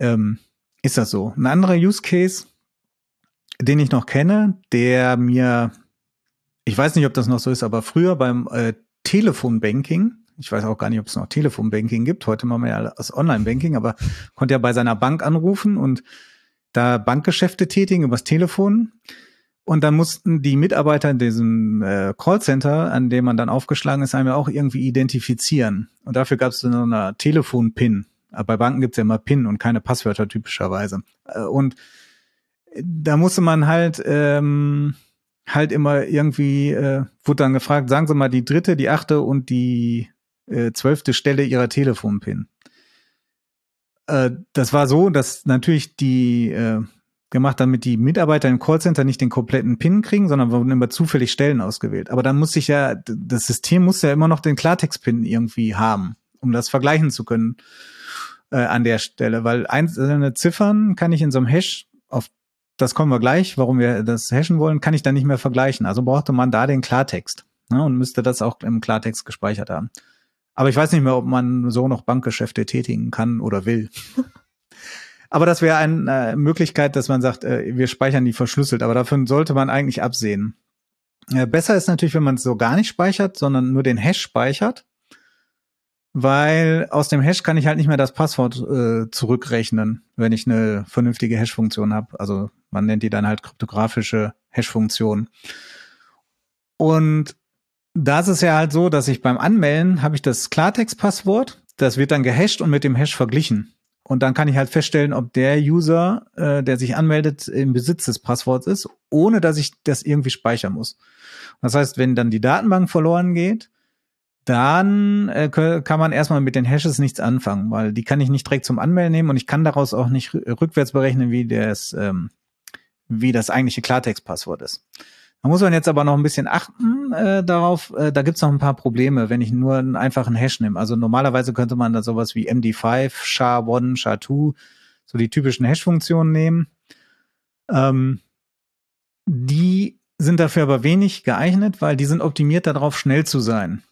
ähm, ist das so. Ein anderer Use Case, den ich noch kenne, der mir, ich weiß nicht, ob das noch so ist, aber früher beim äh, Telefonbanking, ich weiß auch gar nicht, ob es noch Telefonbanking gibt. Heute machen wir ja das Online-Banking, aber konnte ja bei seiner Bank anrufen und da Bankgeschäfte tätigen übers Telefon. Und dann mussten die Mitarbeiter in diesem äh, Callcenter, an dem man dann aufgeschlagen ist, einem ja auch irgendwie identifizieren. Und dafür gab es so eine Telefon-PIN. Bei Banken gibt's ja immer PIN und keine Passwörter typischerweise. Äh, und da musste man halt ähm, halt immer irgendwie, äh, wurde dann gefragt, sagen Sie mal die dritte, die achte und die äh, zwölfte Stelle Ihrer Telefon-PIN. Äh, das war so, dass natürlich die äh, gemacht, damit die Mitarbeiter im Callcenter nicht den kompletten PIN kriegen, sondern wurden immer zufällig Stellen ausgewählt. Aber dann muss ich ja, das System muss ja immer noch den Klartext-PIN irgendwie haben, um das vergleichen zu können äh, an der Stelle. Weil einzelne Ziffern kann ich in so einem Hash, auf das kommen wir gleich, warum wir das hashen wollen, kann ich dann nicht mehr vergleichen. Also brauchte man da den Klartext ne, und müsste das auch im Klartext gespeichert haben. Aber ich weiß nicht mehr, ob man so noch Bankgeschäfte tätigen kann oder will. Aber das wäre eine äh, Möglichkeit, dass man sagt, äh, wir speichern die verschlüsselt. Aber davon sollte man eigentlich absehen. Äh, besser ist natürlich, wenn man es so gar nicht speichert, sondern nur den Hash speichert. Weil aus dem Hash kann ich halt nicht mehr das Passwort äh, zurückrechnen, wenn ich eine vernünftige Hash-Funktion habe. Also man nennt die dann halt kryptografische Hash-Funktion. Und da ist es ja halt so, dass ich beim Anmelden habe ich das Klartext-Passwort, das wird dann gehasht und mit dem Hash verglichen. Und dann kann ich halt feststellen, ob der User, äh, der sich anmeldet, im Besitz des Passworts ist, ohne dass ich das irgendwie speichern muss. Das heißt, wenn dann die Datenbank verloren geht, dann äh, kann man erstmal mit den Hashes nichts anfangen, weil die kann ich nicht direkt zum Anmelden nehmen und ich kann daraus auch nicht rückwärts berechnen, wie das, ähm, wie das eigentliche Klartext-Passwort ist. Da muss man jetzt aber noch ein bisschen achten äh, darauf. Äh, da gibt's noch ein paar Probleme, wenn ich nur einen einfachen Hash nehme. Also normalerweise könnte man da sowas wie MD5, SHA-1, SHA-2, so die typischen Hash-Funktionen nehmen. Ähm, die sind dafür aber wenig geeignet, weil die sind optimiert darauf, schnell zu sein.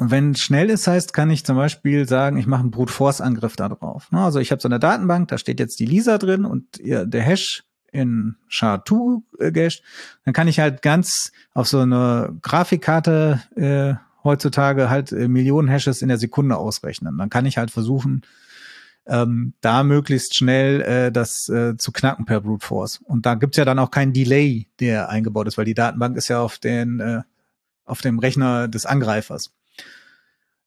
Und wenn schnell ist, heißt, kann ich zum Beispiel sagen, ich mache einen Brute Force Angriff da drauf. Also ich habe so eine Datenbank, da steht jetzt die Lisa drin und der Hash in SHA-2 äh, gasht, dann kann ich halt ganz auf so eine Grafikkarte äh, heutzutage halt äh, Millionen Hashes in der Sekunde ausrechnen. Dann kann ich halt versuchen, ähm, da möglichst schnell äh, das äh, zu knacken per Brute Force. Und da gibt's ja dann auch keinen Delay, der eingebaut ist, weil die Datenbank ist ja auf den äh, auf dem Rechner des Angreifers.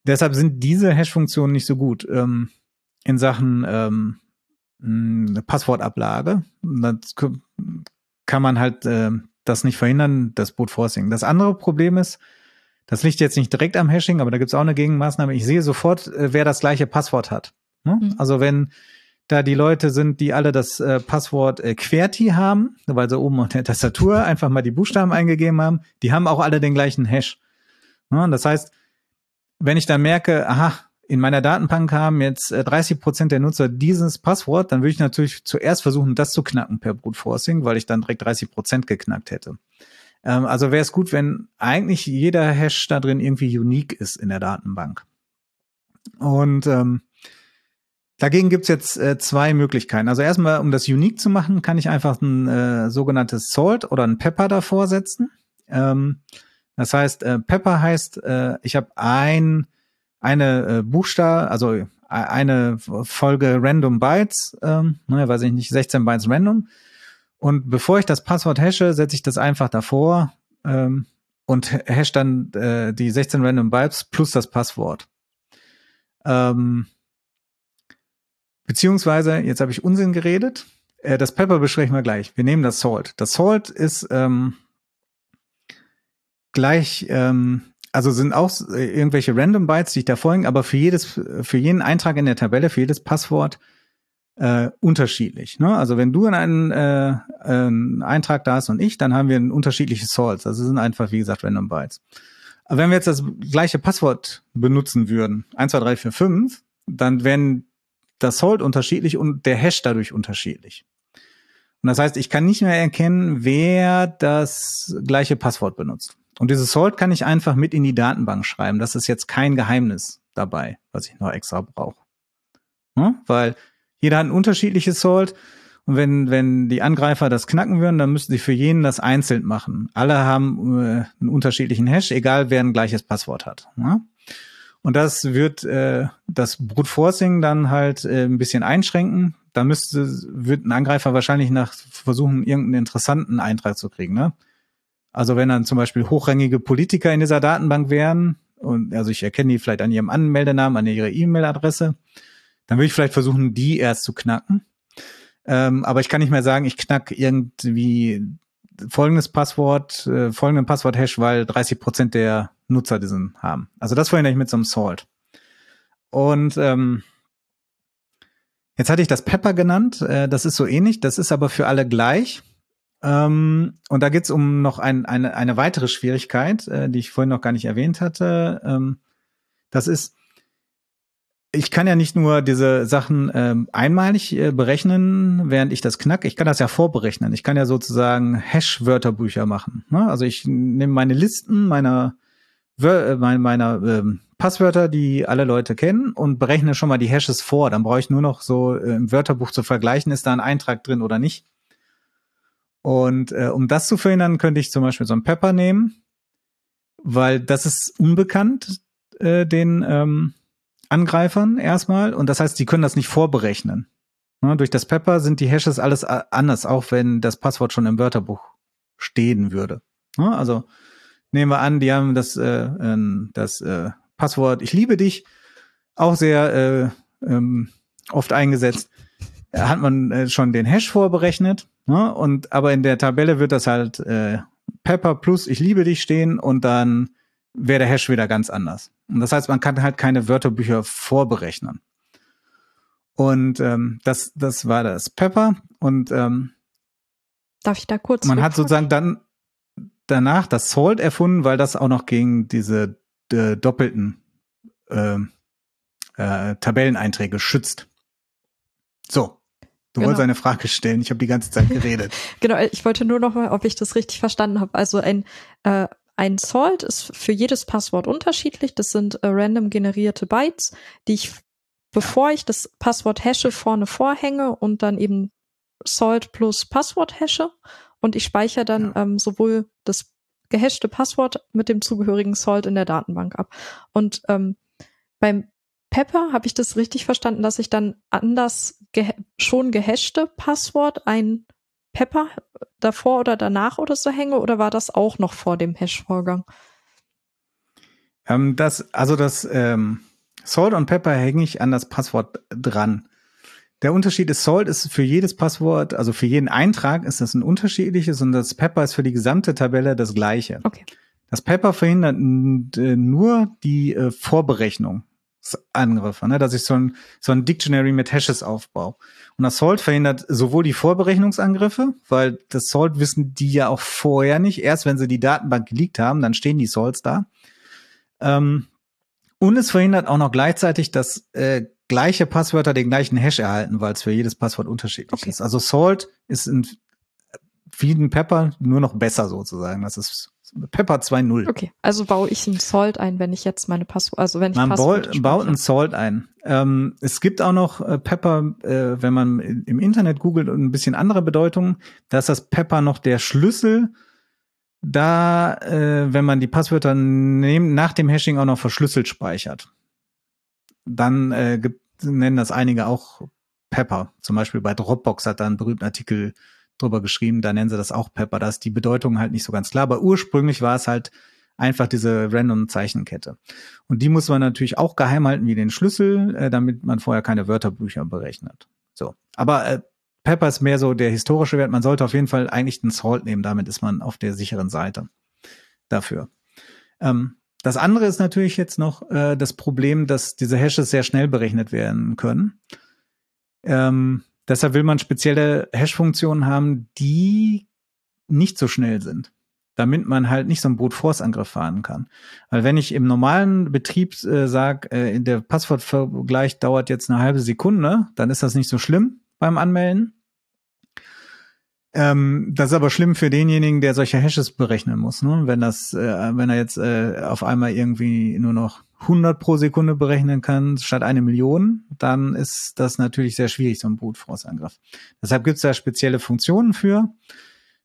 Deshalb sind diese Hash-Funktionen nicht so gut ähm, in Sachen ähm, hm, Passwortablage. Das kann man halt äh, das nicht verhindern, das Boot Forcing. Das andere Problem ist, das liegt jetzt nicht direkt am Hashing, aber da gibt es auch eine Gegenmaßnahme. Ich sehe sofort, äh, wer das gleiche Passwort hat. Ne? Mhm. Also wenn da die Leute sind, die alle das äh, Passwort äh, QWERTY haben, weil sie oben auf der Tastatur einfach mal die Buchstaben eingegeben haben, die haben auch alle den gleichen Hash. Ne? Das heißt, wenn ich dann merke, aha, in meiner Datenbank haben jetzt äh, 30 Prozent der Nutzer dieses Passwort, dann würde ich natürlich zuerst versuchen, das zu knacken per Brute Forcing, weil ich dann direkt 30 Prozent geknackt hätte. Ähm, also wäre es gut, wenn eigentlich jeder Hash da drin irgendwie unique ist in der Datenbank. Und ähm, dagegen gibt's jetzt äh, zwei Möglichkeiten. Also erstmal, um das unique zu machen, kann ich einfach ein äh, sogenanntes Salt oder ein Pepper davor setzen. Ähm, das heißt, äh, Pepper heißt, äh, ich habe ein eine äh, Buchstabe, also e-, eine Folge Random Bytes, ähm, ne, weiß ich nicht, 16 Bytes random. Und bevor ich das Passwort hashe, setze ich das einfach davor ähm, und hash dann äh, die 16 Random Bytes plus das Passwort. Ähm, beziehungsweise, jetzt habe ich Unsinn geredet. Äh, das Pepper besprechen wir gleich. Wir nehmen das Salt. Das Salt ist ähm, gleich, ähm, also sind auch äh, irgendwelche Random Bytes, die ich da folgen, aber für jedes, für jeden Eintrag in der Tabelle, für jedes Passwort äh, unterschiedlich. Ne? Also wenn du einen, äh, einen Eintrag da hast und ich, dann haben wir ein unterschiedliches Salts. Also sind einfach, wie gesagt, Random Bytes. Aber wenn wir jetzt das gleiche Passwort benutzen würden, 1, 2, 3, 4, 5, dann wären das Salt unterschiedlich und der Hash dadurch unterschiedlich. Und das heißt, ich kann nicht mehr erkennen, wer das gleiche Passwort benutzt. Und dieses Salt kann ich einfach mit in die Datenbank schreiben. Das ist jetzt kein Geheimnis dabei, was ich noch extra brauche. Ne? Weil jeder hat ein unterschiedliches Salt. Und wenn, wenn die Angreifer das knacken würden, dann müssten sie für jeden das einzeln machen. Alle haben äh, einen unterschiedlichen Hash, egal wer ein gleiches Passwort hat. Ne? Und das wird äh, das Brute Forcing dann halt äh, ein bisschen einschränken. Da müsste, wird ein Angreifer wahrscheinlich nach versuchen, irgendeinen interessanten Eintrag zu kriegen. Ne? Also wenn dann zum Beispiel hochrangige Politiker in dieser Datenbank wären, und also ich erkenne die vielleicht an ihrem Anmeldenamen, an ihrer E-Mail-Adresse, dann würde ich vielleicht versuchen, die erst zu knacken. Ähm, aber ich kann nicht mehr sagen, ich knack irgendwie folgendes Passwort, äh, folgenden Passwort-Hash, weil 30 Prozent der Nutzer diesen haben. Also das verhindere ich mit so einem Salt. Und ähm, jetzt hatte ich das Pepper genannt. Äh, das ist so ähnlich. Das ist aber für alle gleich. Ähm, und da geht's um noch ein, eine, eine weitere Schwierigkeit, äh, die ich vorhin noch gar nicht erwähnt hatte. Ähm, das ist, ich kann ja nicht nur diese Sachen ähm, einmalig äh, berechnen, während ich das knack. Ich kann das ja vorberechnen. Ich kann ja sozusagen Hash-Wörterbücher machen. Ne? Also ich nehme meine Listen meiner äh, meiner ähm, Passwörter, die alle Leute kennen, und berechne schon mal die Hashes vor. Dann brauche ich nur noch so äh, im Wörterbuch zu vergleichen, ist da ein Eintrag drin oder nicht. Und äh, um das zu verhindern, könnte ich zum Beispiel so ein Pepper nehmen, weil das ist unbekannt äh, den ähm, Angreifern erstmal und das heißt, die können das nicht vorberechnen. Ja, durch das Pepper sind die Hashes alles anders, auch wenn das Passwort schon im Wörterbuch stehen würde. Ja, also nehmen wir an, die haben das, äh, das äh, Passwort Ich liebe dich auch sehr äh, ähm, oft eingesetzt. Hat man äh, schon den Hash vorberechnet, ne? und aber in der Tabelle wird das halt äh, Pepper plus Ich liebe dich stehen und dann wäre der Hash wieder ganz anders. Und das heißt, man kann halt keine Wörterbücher vorberechnen. Und ähm, das, das war das Pepper. Und ähm, darf ich da kurz? Man hat sozusagen dann danach das Salt erfunden, weil das auch noch gegen diese äh, doppelten äh, äh, Tabelleneinträge schützt. So, Du genau. wolltest eine Frage stellen. Ich habe die ganze Zeit geredet. genau, ich wollte nur noch mal, ob ich das richtig verstanden habe. Also ein äh, ein Salt ist für jedes Passwort unterschiedlich. Das sind äh, random generierte Bytes, die ich, bevor ich das Passwort hashe, vorne vorhänge und dann eben Salt plus Passwort hashe. Und ich speichere dann ja. ähm, sowohl das gehashte Passwort mit dem zugehörigen Salt in der Datenbank ab. Und ähm, beim Pepper habe ich das richtig verstanden, dass ich dann anders ge schon gehashte Passwort ein Pepper davor oder danach oder so hänge oder war das auch noch vor dem Hash-Vorgang? Ähm, das, also das ähm, Salt und Pepper hänge ich an das Passwort dran. Der Unterschied ist, Salt ist für jedes Passwort, also für jeden Eintrag ist das ein unterschiedliches und das Pepper ist für die gesamte Tabelle das gleiche. Okay. Das Pepper verhindert nur die äh, Vorberechnung. Angriffe, ne? dass ich so ein, so ein Dictionary mit Hashes aufbaue. Und das Salt verhindert sowohl die Vorberechnungsangriffe, weil das Salt wissen die ja auch vorher nicht. Erst wenn sie die Datenbank geleakt haben, dann stehen die Salts da. Ähm, und es verhindert auch noch gleichzeitig, dass äh, gleiche Passwörter den gleichen Hash erhalten, weil es für jedes Passwort unterschiedlich okay. ist. Also Salt ist in vielen Pepper nur noch besser sozusagen. Das ist Pepper 2.0. Okay, also baue ich ein Salt ein, wenn ich jetzt meine Passwort, also wenn ich Man baut, baut ein Salt ein. Ähm, es gibt auch noch äh, Pepper, äh, wenn man im Internet googelt und ein bisschen andere Bedeutungen, da ist das Pepper noch der Schlüssel, da, äh, wenn man die Passwörter nehm, nach dem Hashing auch noch verschlüsselt speichert. Dann äh, gibt, nennen das einige auch Pepper. Zum Beispiel bei Dropbox hat da einen berühmten Artikel drüber geschrieben, da nennen sie das auch Pepper. Da ist die Bedeutung halt nicht so ganz klar, aber ursprünglich war es halt einfach diese random Zeichenkette. Und die muss man natürlich auch geheim halten wie den Schlüssel, äh, damit man vorher keine Wörterbücher berechnet. So. Aber äh, Pepper ist mehr so der historische Wert. Man sollte auf jeden Fall eigentlich den Salt nehmen, damit ist man auf der sicheren Seite dafür. Ähm, das andere ist natürlich jetzt noch äh, das Problem, dass diese Hashes sehr schnell berechnet werden können. Ähm, Deshalb will man spezielle Hash-Funktionen haben, die nicht so schnell sind, damit man halt nicht so einen Brute Force Angriff fahren kann. Weil wenn ich im normalen Betrieb äh, sage, äh, der Passwortvergleich dauert jetzt eine halbe Sekunde, dann ist das nicht so schlimm beim Anmelden. Ähm, das ist aber schlimm für denjenigen, der solche Hashes berechnen muss. Ne? Wenn das, äh, wenn er jetzt äh, auf einmal irgendwie nur noch 100 pro Sekunde berechnen kann statt eine Million, dann ist das natürlich sehr schwierig, so ein Brute Angriff. Deshalb gibt es da spezielle Funktionen für,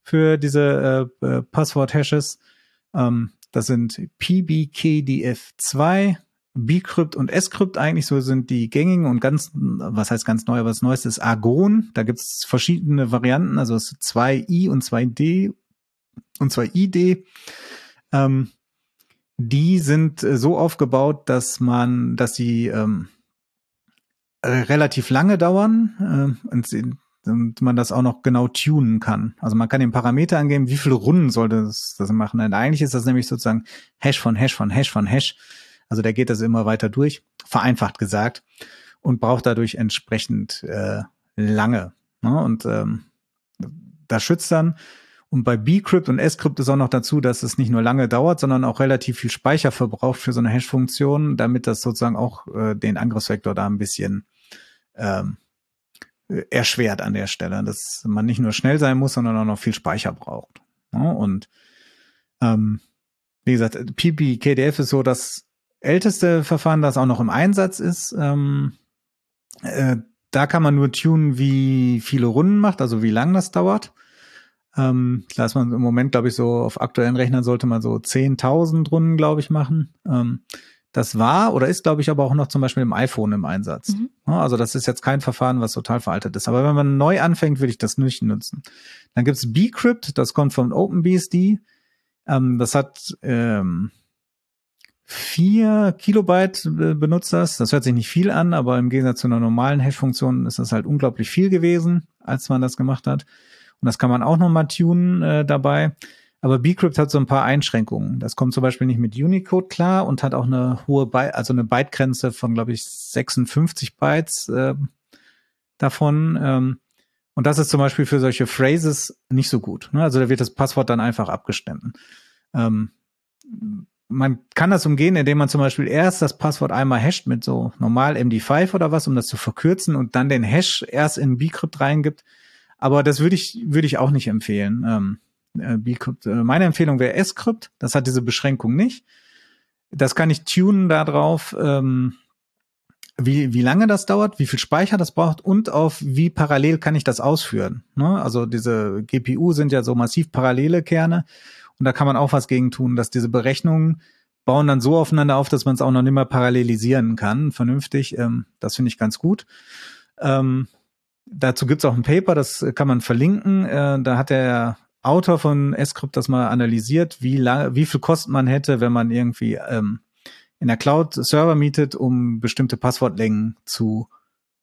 für diese äh, äh, Passwort-Hashes. Ähm, das sind PBKDF2, Bcrypt und Scrypt eigentlich so sind die gängigen und ganz, was heißt ganz neu, was Neues ist Argon. Da gibt es verschiedene Varianten, also es 2i und 2d und 2id. Ähm, die sind äh, so aufgebaut, dass man, dass sie ähm, relativ lange dauern äh, und, und, man das auch noch genau tunen kann. Also man kann den Parameter angeben, wie viele Runden sollte das, das machen. Und eigentlich ist das nämlich sozusagen Hash von Hash von Hash von Hash. Also der geht das immer weiter durch, vereinfacht gesagt, und braucht dadurch entsprechend äh, lange. Ne? Und ähm, das schützt dann und bei Bcrypt und Scrypt ist auch noch dazu, dass es nicht nur lange dauert, sondern auch relativ viel Speicher verbraucht für so eine Hash-Funktion, damit das sozusagen auch äh, den Angriffsvektor da ein bisschen ähm, erschwert an der Stelle, dass man nicht nur schnell sein muss, sondern auch noch viel Speicher braucht. Ja, und ähm, wie gesagt, PPKDF ist so das älteste Verfahren, das auch noch im Einsatz ist. Ähm, äh, da kann man nur tunen, wie viele Runden macht, also wie lang das dauert. Ähm, da ist man im Moment, glaube ich, so auf aktuellen Rechnern sollte man so 10.000 Runden, glaube ich, machen. Ähm, das war oder ist, glaube ich, aber auch noch zum Beispiel im iPhone im Einsatz. Mhm. Also das ist jetzt kein Verfahren, was total veraltet ist. Aber wenn man neu anfängt, würde ich das nicht nutzen. Dann gibt's Bcrypt, das kommt von OpenBSD. Ähm, das hat ähm, vier Kilobyte benutzt das. Das hört sich nicht viel an, aber im Gegensatz zu einer normalen Hash-Funktion ist das halt unglaublich viel gewesen, als man das gemacht hat. Und das kann man auch nochmal tunen äh, dabei. Aber Bcrypt hat so ein paar Einschränkungen. Das kommt zum Beispiel nicht mit Unicode klar und hat auch eine hohe, Byte, also eine Bytegrenze von, glaube ich, 56 Bytes äh, davon. Ähm, und das ist zum Beispiel für solche Phrases nicht so gut. Ne? Also da wird das Passwort dann einfach abgestimmt. Ähm, man kann das umgehen, indem man zum Beispiel erst das Passwort einmal hasht mit so normal MD5 oder was, um das zu verkürzen und dann den Hash erst in Bcrypt reingibt. Aber das würde ich, würde ich auch nicht empfehlen. Ähm, äh, Bcrypt, äh, meine Empfehlung wäre Scrypt. Das hat diese Beschränkung nicht. Das kann ich tunen darauf, ähm, wie, wie lange das dauert, wie viel Speicher das braucht und auf wie parallel kann ich das ausführen. Ne? Also diese GPU sind ja so massiv parallele Kerne und da kann man auch was gegen tun, dass diese Berechnungen bauen dann so aufeinander auf, dass man es auch noch nicht mehr parallelisieren kann, vernünftig. Ähm, das finde ich ganz gut. Ähm, Dazu gibt's auch ein Paper, das kann man verlinken. Äh, da hat der Autor von Scrypt das mal analysiert, wie lang, wie viel Kosten man hätte, wenn man irgendwie ähm, in der Cloud Server mietet, um bestimmte Passwortlängen zu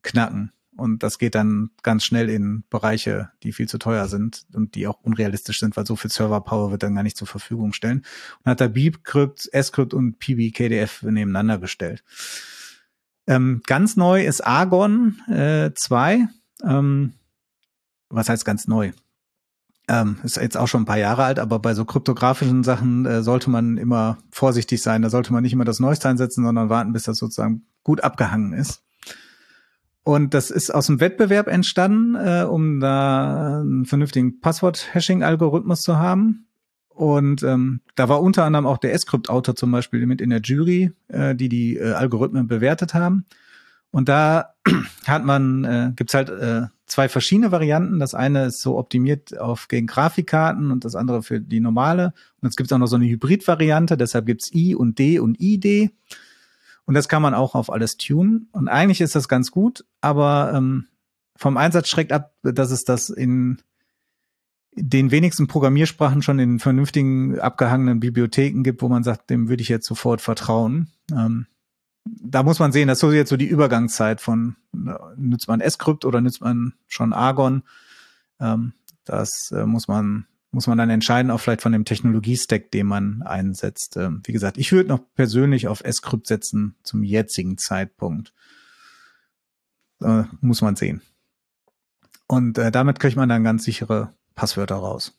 knacken. Und das geht dann ganz schnell in Bereiche, die viel zu teuer sind und die auch unrealistisch sind, weil so viel Server-Power wird dann gar nicht zur Verfügung stellen. Und hat da Bcrypt, Scrypt und PBKDF nebeneinander gestellt. Ähm, ganz neu ist Argon äh, 2. Ähm, was heißt ganz neu? Ähm, ist jetzt auch schon ein paar Jahre alt, aber bei so kryptografischen Sachen äh, sollte man immer vorsichtig sein. Da sollte man nicht immer das Neueste einsetzen, sondern warten, bis das sozusagen gut abgehangen ist. Und das ist aus dem Wettbewerb entstanden, äh, um da einen vernünftigen Passwort-Hashing-Algorithmus zu haben. Und ähm, da war unter anderem auch der S-Crypt-Autor zum Beispiel mit in der Jury, äh, die die äh, Algorithmen bewertet haben. Und da hat man, äh, gibt's halt äh, zwei verschiedene Varianten. Das eine ist so optimiert auf gegen Grafikkarten und das andere für die normale. Und jetzt gibt's auch noch so eine Hybrid-Variante, deshalb gibt's I und D und ID. Und das kann man auch auf alles tunen. Und eigentlich ist das ganz gut, aber ähm, vom Einsatz schreckt ab, dass es das in den wenigsten Programmiersprachen schon in vernünftigen, abgehangenen Bibliotheken gibt, wo man sagt, dem würde ich jetzt sofort vertrauen. Ähm, da muss man sehen, das ist jetzt so die Übergangszeit von, nützt man S-Crypt oder nützt man schon Argon? Ähm, das äh, muss man muss man dann entscheiden, auch vielleicht von dem Technologiestack, den man einsetzt. Ähm, wie gesagt, ich würde noch persönlich auf S-Crypt setzen zum jetzigen Zeitpunkt. Äh, muss man sehen. Und äh, damit kriegt man dann ganz sichere Passwörter raus.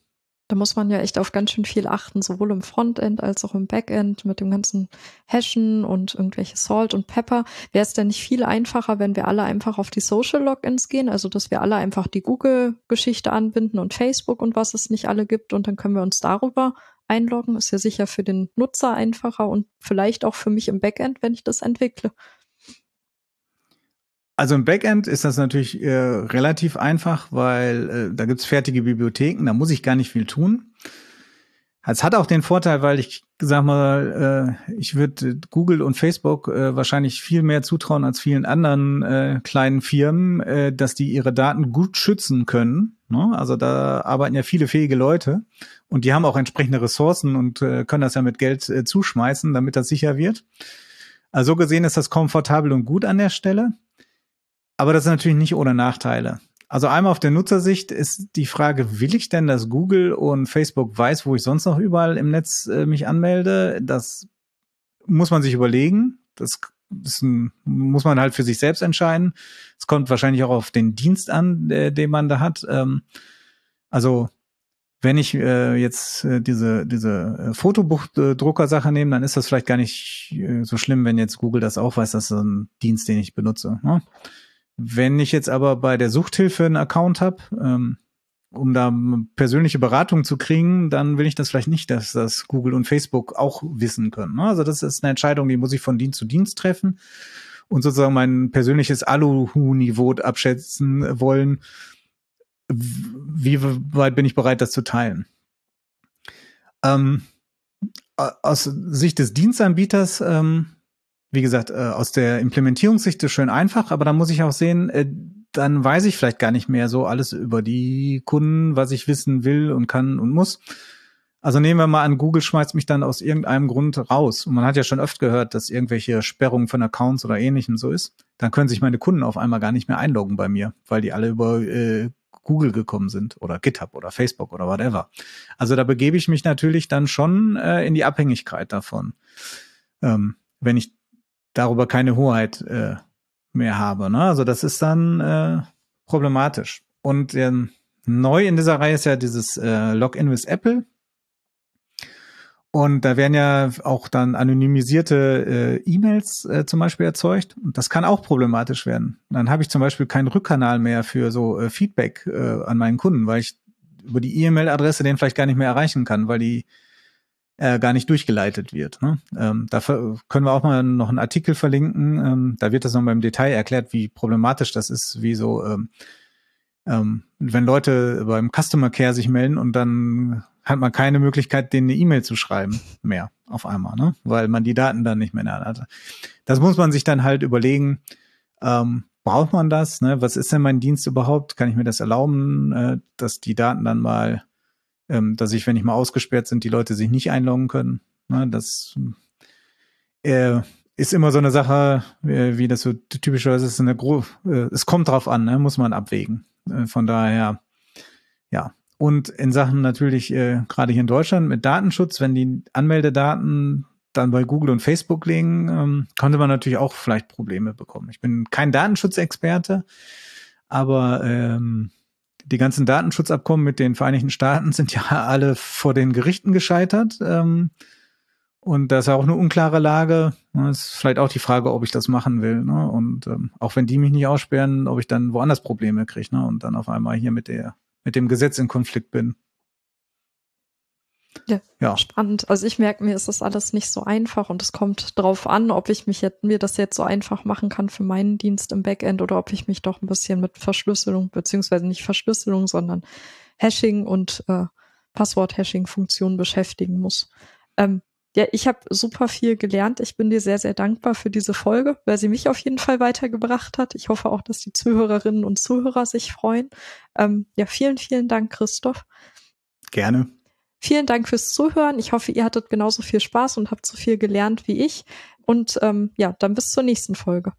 Da muss man ja echt auf ganz schön viel achten, sowohl im Frontend als auch im Backend mit dem ganzen Hashen und irgendwelche Salt und Pepper. Wäre es denn nicht viel einfacher, wenn wir alle einfach auf die Social Logins gehen? Also, dass wir alle einfach die Google-Geschichte anbinden und Facebook und was es nicht alle gibt und dann können wir uns darüber einloggen. Ist ja sicher für den Nutzer einfacher und vielleicht auch für mich im Backend, wenn ich das entwickle. Also im Backend ist das natürlich äh, relativ einfach, weil äh, da gibt's fertige Bibliotheken, da muss ich gar nicht viel tun. Es hat auch den Vorteil, weil ich sag mal, äh, ich würde Google und Facebook äh, wahrscheinlich viel mehr zutrauen als vielen anderen äh, kleinen Firmen, äh, dass die ihre Daten gut schützen können. Ne? Also da arbeiten ja viele fähige Leute und die haben auch entsprechende Ressourcen und äh, können das ja mit Geld äh, zuschmeißen, damit das sicher wird. Also so gesehen ist das komfortabel und gut an der Stelle. Aber das ist natürlich nicht ohne Nachteile. Also einmal auf der Nutzersicht ist die Frage, will ich denn, dass Google und Facebook weiß, wo ich sonst noch überall im Netz äh, mich anmelde? Das muss man sich überlegen. Das, ein, muss man halt für sich selbst entscheiden. Es kommt wahrscheinlich auch auf den Dienst an, der, den man da hat. Ähm, also wenn ich äh, jetzt äh, diese, diese äh, Fotobuchdrucker-Sache nehme, dann ist das vielleicht gar nicht äh, so schlimm, wenn jetzt Google das auch weiß, dass das ein Dienst, den ich benutze. Ne? Wenn ich jetzt aber bei der Suchthilfe einen Account habe, ähm, um da persönliche Beratung zu kriegen, dann will ich das vielleicht nicht, dass das Google und Facebook auch wissen können. Ne? Also das ist eine Entscheidung, die muss ich von Dienst zu Dienst treffen und sozusagen mein persönliches Aluhu-Niveau abschätzen wollen. Wie weit bin ich bereit, das zu teilen? Ähm, aus Sicht des Dienstanbieters ähm, wie gesagt, äh, aus der Implementierungssicht ist schön einfach, aber da muss ich auch sehen, äh, dann weiß ich vielleicht gar nicht mehr so alles über die Kunden, was ich wissen will und kann und muss. Also nehmen wir mal an, Google schmeißt mich dann aus irgendeinem Grund raus. Und man hat ja schon oft gehört, dass irgendwelche Sperrungen von Accounts oder ähnlichem so ist. Dann können sich meine Kunden auf einmal gar nicht mehr einloggen bei mir, weil die alle über äh, Google gekommen sind oder GitHub oder Facebook oder whatever. Also da begebe ich mich natürlich dann schon äh, in die Abhängigkeit davon. Ähm, wenn ich darüber keine Hoheit äh, mehr habe. Ne? Also das ist dann äh, problematisch. Und ähm, neu in dieser Reihe ist ja dieses äh, Login with Apple. Und da werden ja auch dann anonymisierte äh, E-Mails äh, zum Beispiel erzeugt. Und das kann auch problematisch werden. Dann habe ich zum Beispiel keinen Rückkanal mehr für so äh, Feedback äh, an meinen Kunden, weil ich über die E-Mail-Adresse den vielleicht gar nicht mehr erreichen kann, weil die äh, gar nicht durchgeleitet wird. Ne? Ähm, dafür können wir auch mal noch einen Artikel verlinken. Ähm, da wird das nochmal im Detail erklärt, wie problematisch das ist, wie so, ähm, ähm, wenn Leute beim Customer Care sich melden und dann hat man keine Möglichkeit, denen eine E-Mail zu schreiben mehr auf einmal, ne? weil man die Daten dann nicht mehr in der Hand hat. Das muss man sich dann halt überlegen. Ähm, braucht man das? Ne? Was ist denn mein Dienst überhaupt? Kann ich mir das erlauben, äh, dass die Daten dann mal ähm, dass ich, wenn ich mal ausgesperrt sind, die Leute sich nicht einloggen können. Ne, das äh, ist immer so eine Sache, wie, wie das so typischerweise ist, eine Gro äh, es kommt drauf an, ne? muss man abwägen. Äh, von daher, ja. Und in Sachen natürlich, äh, gerade hier in Deutschland mit Datenschutz, wenn die Anmeldedaten dann bei Google und Facebook liegen, ähm, konnte man natürlich auch vielleicht Probleme bekommen. Ich bin kein Datenschutzexperte, aber ähm, die ganzen Datenschutzabkommen mit den Vereinigten Staaten sind ja alle vor den Gerichten gescheitert. Ähm, und das ist auch eine unklare Lage. Das ist vielleicht auch die Frage, ob ich das machen will. Ne? Und ähm, auch wenn die mich nicht aussperren, ob ich dann woanders Probleme kriege ne? und dann auf einmal hier mit der mit dem Gesetz in Konflikt bin. Ja, ja, spannend. Also ich merke mir, ist das alles nicht so einfach und es kommt drauf an, ob ich mich jetzt, mir das jetzt so einfach machen kann für meinen Dienst im Backend oder ob ich mich doch ein bisschen mit Verschlüsselung, beziehungsweise nicht Verschlüsselung, sondern Hashing und äh, Passwort-Hashing-Funktionen beschäftigen muss. Ähm, ja, ich habe super viel gelernt. Ich bin dir sehr, sehr dankbar für diese Folge, weil sie mich auf jeden Fall weitergebracht hat. Ich hoffe auch, dass die Zuhörerinnen und Zuhörer sich freuen. Ähm, ja, vielen, vielen Dank, Christoph. Gerne. Vielen Dank fürs Zuhören. Ich hoffe, ihr hattet genauso viel Spaß und habt so viel gelernt wie ich. Und ähm, ja, dann bis zur nächsten Folge.